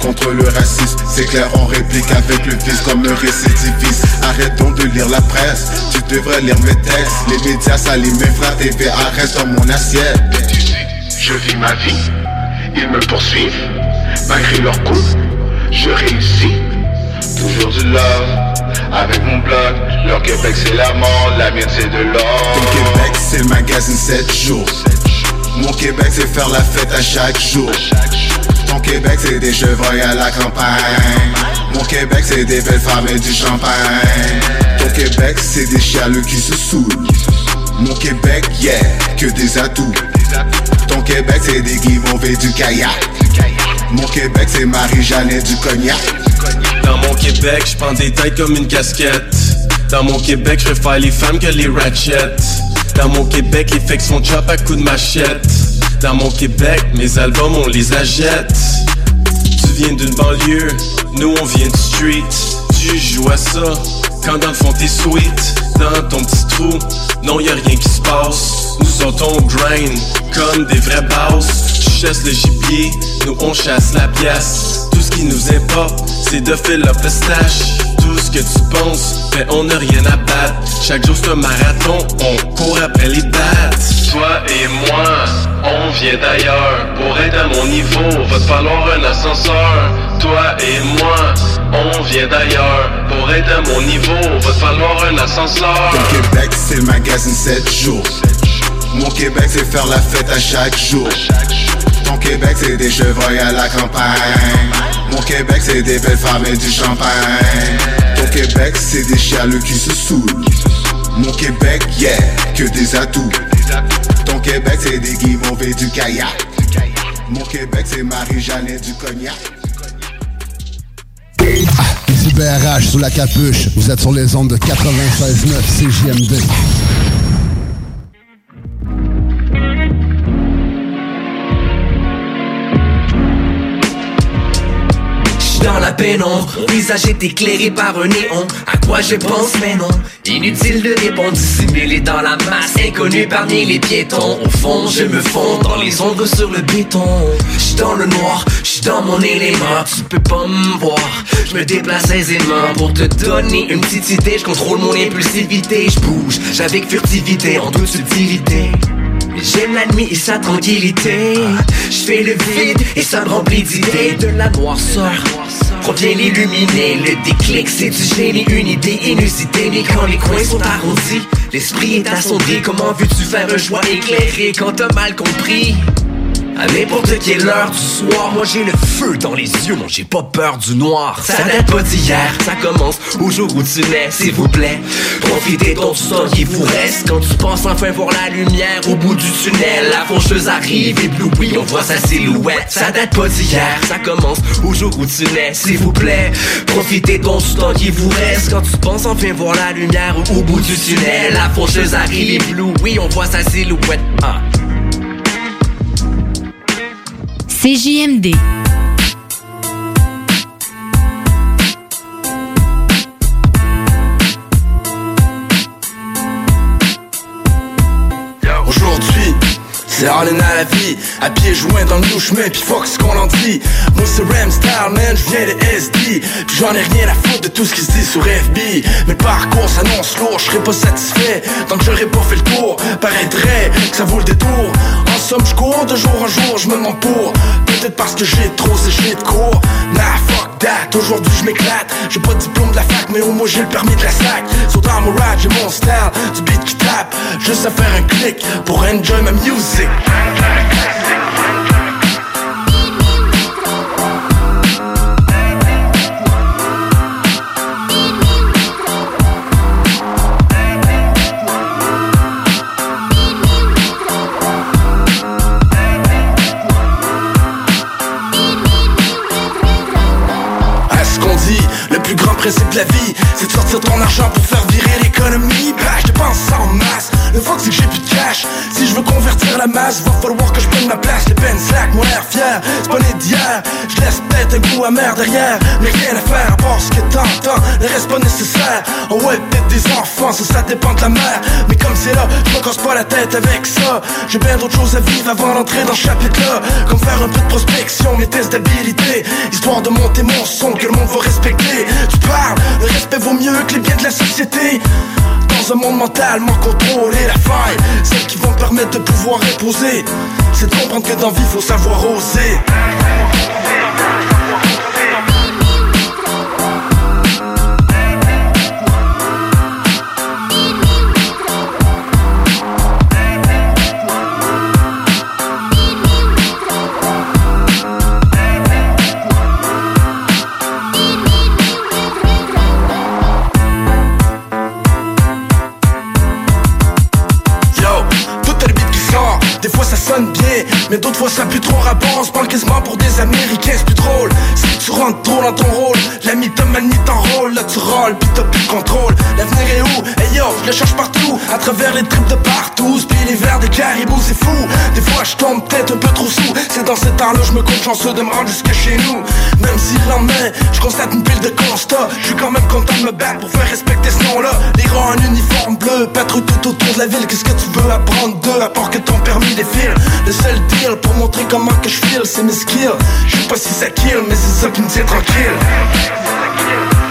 contre le racisme. C'est clair, on réplique avec le vice comme un récidiviste. Arrête donc de lire la presse, tu devrais lire mes textes. Les médias saliment mes frères, TVA reste dans mon assiette. Je vis ma vie, ils me poursuivent, malgré leurs coups, je réussis. Toujours du love, avec mon blog, leur Québec c'est la mort, la mienne c'est de l'or. Ton Québec c'est le magazine 7 jours. Mon Québec c'est faire la fête à chaque jour. Ton Québec c'est des chevreuils à la campagne. Mon Québec c'est des belles femmes et du champagne. Ton Québec c'est des chialeux qui se saoulent. Mon Québec, yeah, que des atouts. Ton Québec, c'est des guimauves et du kayak. Mon Québec, c'est Marie-Jeannette du cognac. Dans mon Québec, je prends des tailles comme une casquette. Dans mon Québec, je préfère les femmes que les ratchets. Dans mon Québec, les fakes font chop à coups de machette. Dans mon Québec, mes albums, on les achète. Tu viens d'une banlieue, nous on vient du street. Tu joues à ça, quand dans le fond t'es sweet. Dans ton petit trou, non y a rien qui se passe. Nous sortons au grind, comme des vrais boss. Tu chasses le gibier, nous on chasse la pièce. Tout ce qui nous importe, c'est de up le stash. Tout ce que tu penses, mais on n'a rien à battre. Chaque jour c'est un marathon, on court après les battes. Toi et moi, on vient d'ailleurs. Pour être à mon niveau, va te falloir un ascenseur. Toi et moi, on vient d'ailleurs. Pour être à mon niveau, va falloir un ascenseur. Ton Québec, c'est le magazine 7 jours. Mon Québec, c'est faire la fête à chaque jour. Ton Québec, c'est des chevreuils à la campagne. Mon Québec, c'est des belles femmes et du champagne. Ton Québec, c'est des chialeux qui se saoulent. Mon Québec, yeah, que des atouts. Ton Québec, c'est des guimauves et du kayak. Mon Québec, c'est Marie-Jeannette du cognac. Ici BRH sous la capuche. Vous êtes sur les ondes de 96.9 CJMD. Dans la pénombre. Mon visage est éclairé par un néon. À quoi je pense mais non. Inutile de répondre dissimulé dans la masse Inconnu parmi les piétons. Au fond je me fonds dans les ombres sur le béton. J'suis dans le noir, j'suis dans mon élément. Tu peux pas me voir. Je me déplace aisément Pour te donner une petite idée. Je contrôle mon impulsivité Je bouge, j'avec furtivité En toute subtilité J'aime la nuit et sa tranquillité. Je fais le vide et ça me remplit d'idées. De la noirceur Provient l'illuminer Le déclic c'est du génie. Une idée inusitée. Mais quand les coins sont arrondis L'esprit est assombri. Comment veux-tu faire un choix éclairé Quand t'as mal compris? À n'importe quelle heure du soir, moi j'ai le feu dans les yeux, moi j'ai pas peur du noir. Ça date pas d'hier, ça commence au jour où tu nais, s'il vous plaît. Profitez ton temps qui vous reste quand tu penses enfin voir la lumière au bout du tunnel. La faucheuse arrive et oui, on voit sa silhouette. Ça date pas d'hier, ça commence au jour où tu nais, s'il vous plaît. Profitez ton temps qui vous reste quand tu penses enfin voir la lumière au bout du tunnel. La faucheuse arrive et oui, on voit sa silhouette. Ah. CJMD. Aujourd'hui, c'est all à la vie, à pieds joints dans le louche chemin, pis fuck ce qu'on en dit. Moi c'est Ram Star, man, je viens de SD. Pis j'en ai rien à foutre de tout ce qui se dit sur FB. Mais parcours s'annonce lourd, je serais pas satisfait. Tant que j'aurais pas fait le tour, paraîtrait que ça vaut le détour. Somme, je cours de jour en jour, je me demande pour. Peut-être parce que j'ai trop séché de cours. Nah, fuck that, aujourd'hui je m'éclate. J'ai pas de diplôme de la fac, mais au moins j'ai le permis de la sac. Sur dans mon ride, j'ai mon style, du beat qui tape. Juste à faire un clic pour enjoy ma music. Principe de la vie, c'est de sortir ton argent pour faire virer l'économie. Bah, je dépense en masse. Le fuck, c'est que j'ai plus de cash. Si je veux convertir la masse, va falloir que je prenne ma place. Les peines sac, mon air fier, c'est pas né d'hier Je laisse peut-être un goût amer derrière Mais rien à faire, parce que t'entends. Le reste pas nécessaire. Oh ouais, peut-être des enfants, ça, ça dépend de la mère. Mais comme c'est là, je me casse pas la tête avec ça. J'ai bien d'autres choses à vivre avant d'entrer dans ce chapitre-là. Comme faire un peu de prospection, mes tests d'habilité. Histoire de monter mon son, que le monde va respecter. Tu parles, le respect vaut mieux que les biens de la société dans un monde mentalement contrôlé La faille, celle qui va me permettre de pouvoir reposer. C'est de comprendre que dans vie faut savoir oser mais d'autres fois ça pue trop rapport, on se parle quasiment pour des américains, c'est plus drôle. Si tu rentres trop dans ton rôle, la mythomanie t'enrôle, là tu rôles, pis t'as plus de contrôle. L'avenir est où? Hey yo, je le cherche partout, à travers les tripes de partout, puis les verres des caribous, c'est fou. Des fois je tombe peut-être un peu trop sous, c'est dans cet art-là je me compte chanceux de me rendre jusque chez nous. Même si le lendemain, je constate une pile de constats, je suis quand même content de me battre pour faire respecter ce nom-là. Les rangs en uniforme bleu, patrouille tout autour de la ville, qu'est-ce que tu veux apprendre d'eux, à part que ton permis défile? Le seul deal pour montrer comment que je file, c'est mes skills. Je sais pas si ça kill, mais c'est ça qui me tient tranquille. Chief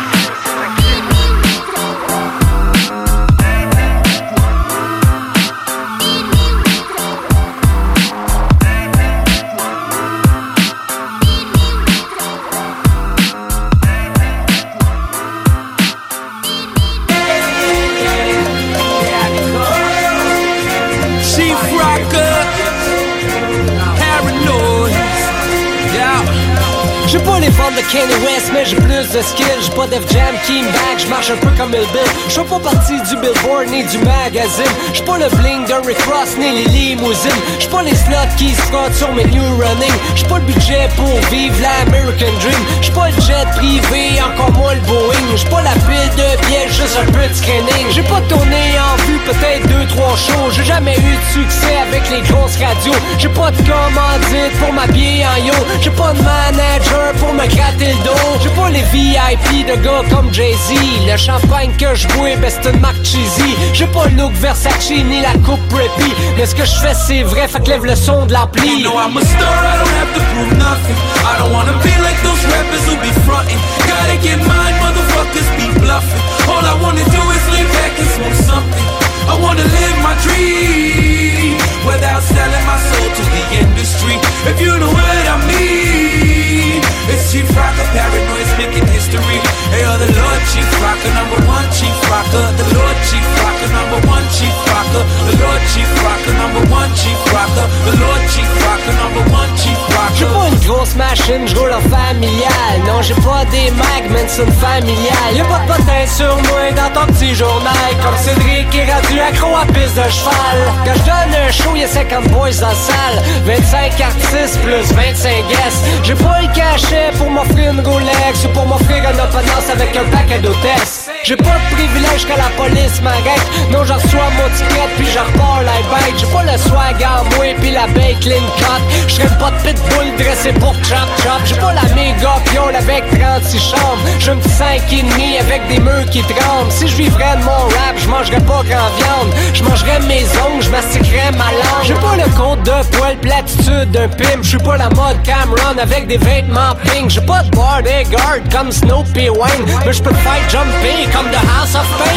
West, mais j'ai plus de skill. J'ai pas Def Jam qui back, j'marche un peu comme Bill. J'fais pas partie du Billboard ni du magazine. J'suis pas le bling de Rick Ross ni les limousines. J'suis pas les slots qui se sur mes new running. J'suis pas le budget pour vivre l'American Dream. J'suis pas le jet privé, encore moins le Boeing. J'suis pas la pile de pièges, juste un peu de screening. J'ai pas tourné en vue, peut-être deux, trois shows. J'ai jamais eu de succès avec les grosses radios. J'ai pas de commandite pour m'habiller en yo. J'ai pas de manager pour me gratter J'ai pas les VIP de gars comme Jay-Z. Le champagne que je bois, ben c'est une cheesy. J'ai pas le look Versace ni la coupe preppy. Mais ce que je fais, c'est vrai, fait que lève le son de l'ampli. You I'm I don't to prove nothing. I don't wanna be like those rappers who be fronting. Gotta get mine, motherfuckers be bluffing. All I wanna do is lay back and smoke something. I wanna live my dream without selling my soul to the industry. If you know what I mean, Chief Rocker, paranoid's making history. Hey, oh, the Lord Chief Rocker, number one Chief Rocker. The Lord Chief Rocker, number one Chief Rocker. The Lord Chief Rocker, number one Chief Rocker. The Lord Chief Rocker, number one Chief Rocker. pas une grosse machine, je roule en familial. Non, j'ai pas des mags, mais c'est une familiale. Y'a pas de potin sur moi dans ton petit journal. Comme Cédric est rendu accro à piste de cheval. Quand je donne un show, y'a 50 boys la salle. 25 artistes plus 25 guests. J'ai pas le cachet pour m'offrir une Rolex ou pour m'offrir une opponence avec un paquet d'hôtesses. J'ai pas de privilège que la police m'arrête. Non, j'en reçois mon ticket puis j'en repars la bête. J'ai pas le swag en moi puis la bête clean cut. J'serais pas de pitbull dressé pour chop chop. J'ai pas la méga piole avec 36 chambres. J'ai un petit 5 et demi avec des murs qui tremblent. Si je vivrais de mon rap, je mangerais pas grand viande. Je mangerais mes ongles, je mastiquerais ma langue. J'ai pas le compte de poil platitude d'un pimp. J'suis pas la mode Cameron avec des vêtements pink. J'ai pas de bodyguard comme Snoopy Wayne. Mais j'peux faire jumper comme The House of Pain.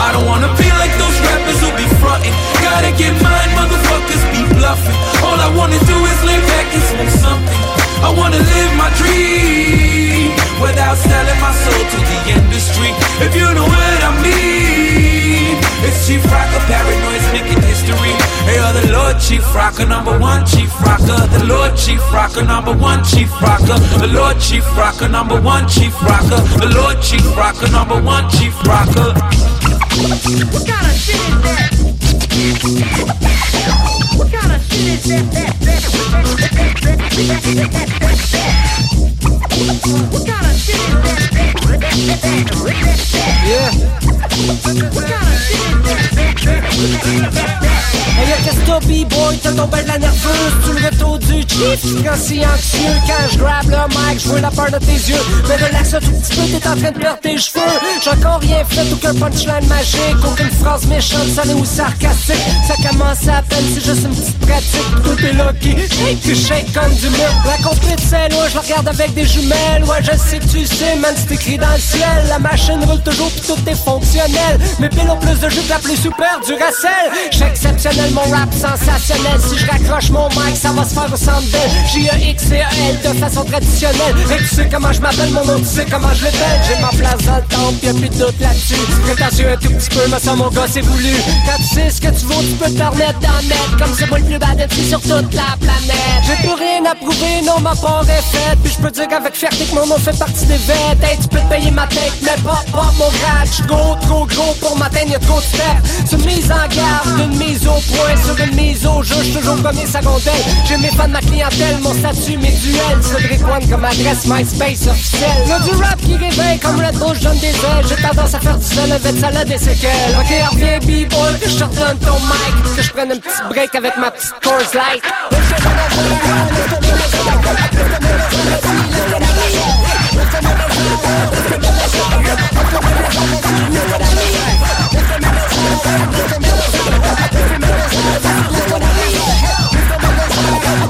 I don't wanna be like those rappers who be fronting. Gotta get mine, motherfuckers bluffing. All I wanna do is lay back and smoke something. I wanna live my dream without selling my soul to the industry. If you know what I mean, it's Chief Rocker, paranoid's making history. Hey, oh, the Lord Chief Rocker, number one Chief Rocker. The Lord Chief Rocker, number one Chief Rocker. The Lord Chief Rocker, number one Chief Rocker. The Lord Chief Rocker, number one Chief Rocker. What kind of shit is that? What kind of shit is that? What kind of shit is that? Yeah. Hey y'a qu'est-ce que B-boy, t'as tombé de la nerveuse Tu le retour du chief, quand si anxieux Quand je grab le mic, je la peur de tes yeux. Mais relax un tout petit peu, t'es en train de perdre tes cheveux. J'ai encore rien fait, aucun punchline magique Aucune phrase méchante, salée ou sarcastique. Ça commence à peine, c'est juste une petite pratique. Tout est lucky, shake, tu shake comme du mur. La c'est loin, je la regarde avec des jumelles. Ouais je sais que tu sais, man, c'est écrit dans le ciel. La machine roule toujours, pis tout est fonctionnel. Mes piles ont plus de jus la plus super du racel J'suis exceptionnel, mon rap sensationnel. Si je raccroche mon mic, ça va et E-L de façon traditionnelle. Et tu sais comment je m'appelle, mon nom, tu sais comment je l'appelle J'ai ma place dans le temple, y'a plus de doute là-dessus. Prétentieux un tout petit peu, mais ça mon gars c'est voulu. Quand tu sais ce que tu vaux, tu peux te permettre d'en mettre Comme c'est moi le plus bad sur toute la planète. J'ai plus rien à prouver, non ma part est faite. Puis je peux dire qu'avec fierté que mon nom fait partie des vêtes. Hey, tu peux te payer ma tête, mais pas, pas mon grade. J'suis gros, trop gros pour m'atteindre, y'a trop de steps C'est une mise en garde, une mise au point. Sur une mise au jeu, j'suis toujours premier secondaire mes fans, ma clientèle, mon statut, mes duels. Cédric One comme adresse MySpace officielle Y'a du rap qui réveille comme Red Bull, je donne des ailes. J'ai tendance à faire du avec ça là des séquelles Ok, reviens B-boy, que je de ton mic. Que je prenne un petit break avec ma petite course light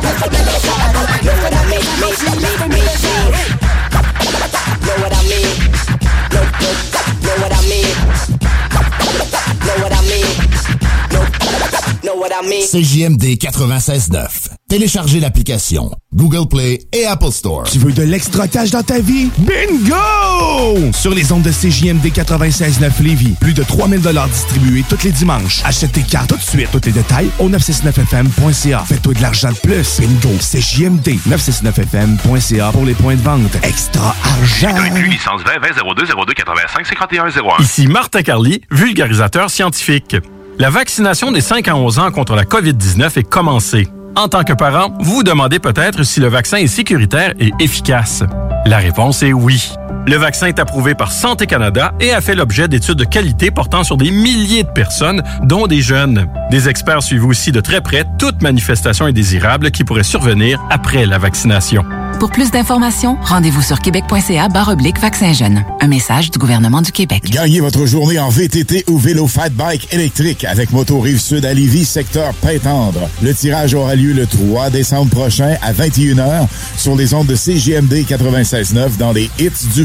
Leaving me, leaving me, leaving me. CJMD 96.9. Téléchargez l'application Google Play et Apple Store. Tu veux de l'extra cash dans ta vie? Bingo! Sur les ondes de CJMD 96.9 Lévis, plus de 3000 distribués tous les dimanches. Achète tes cartes tout de suite. Tous les détails au 969fm.ca. Fais-toi de l'argent de plus. Bingo! CJMD 969fm.ca pour les points de vente. Extra argent! licence 20 20 02 02 85 51 01. Ici Martin Carly, vulgarisateur scientifique. La vaccination des 5 à 11 ans contre la COVID-19 est commencée. En tant que parent, vous vous demandez peut-être si le vaccin est sécuritaire et efficace. La réponse est oui. Le vaccin est approuvé par Santé Canada et a fait l'objet d'études de qualité portant sur des milliers de personnes, dont des jeunes. Des experts suivent aussi de très près toute manifestation indésirable qui pourrait survenir après la vaccination. Pour plus d'informations, rendez-vous sur québec.ca oblique vaccin jeune. Un message du gouvernement du Québec. Gagnez votre journée en VTT ou vélo fat bike électrique avec Moto Rive Sud à Lévis, secteur Pintendre. Le tirage aura lieu le 3 décembre prochain à 21h sur les ondes de CGMD 96.9 dans les hits du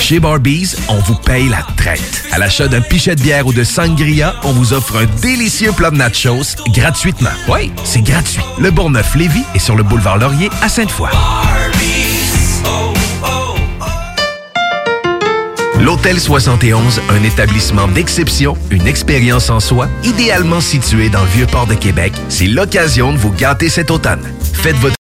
Chez Barbies, on vous paye la traite. À l'achat d'un pichet de bière ou de sangria, on vous offre un délicieux plat de nachos gratuitement. Oui, c'est gratuit. Le Bourgneuf-Lévis est sur le boulevard Laurier à Sainte-Foy. L'Hôtel 71, un établissement d'exception, une expérience en soi, idéalement situé dans le Vieux-Port de Québec, c'est l'occasion de vous gâter cet automne. Faites votre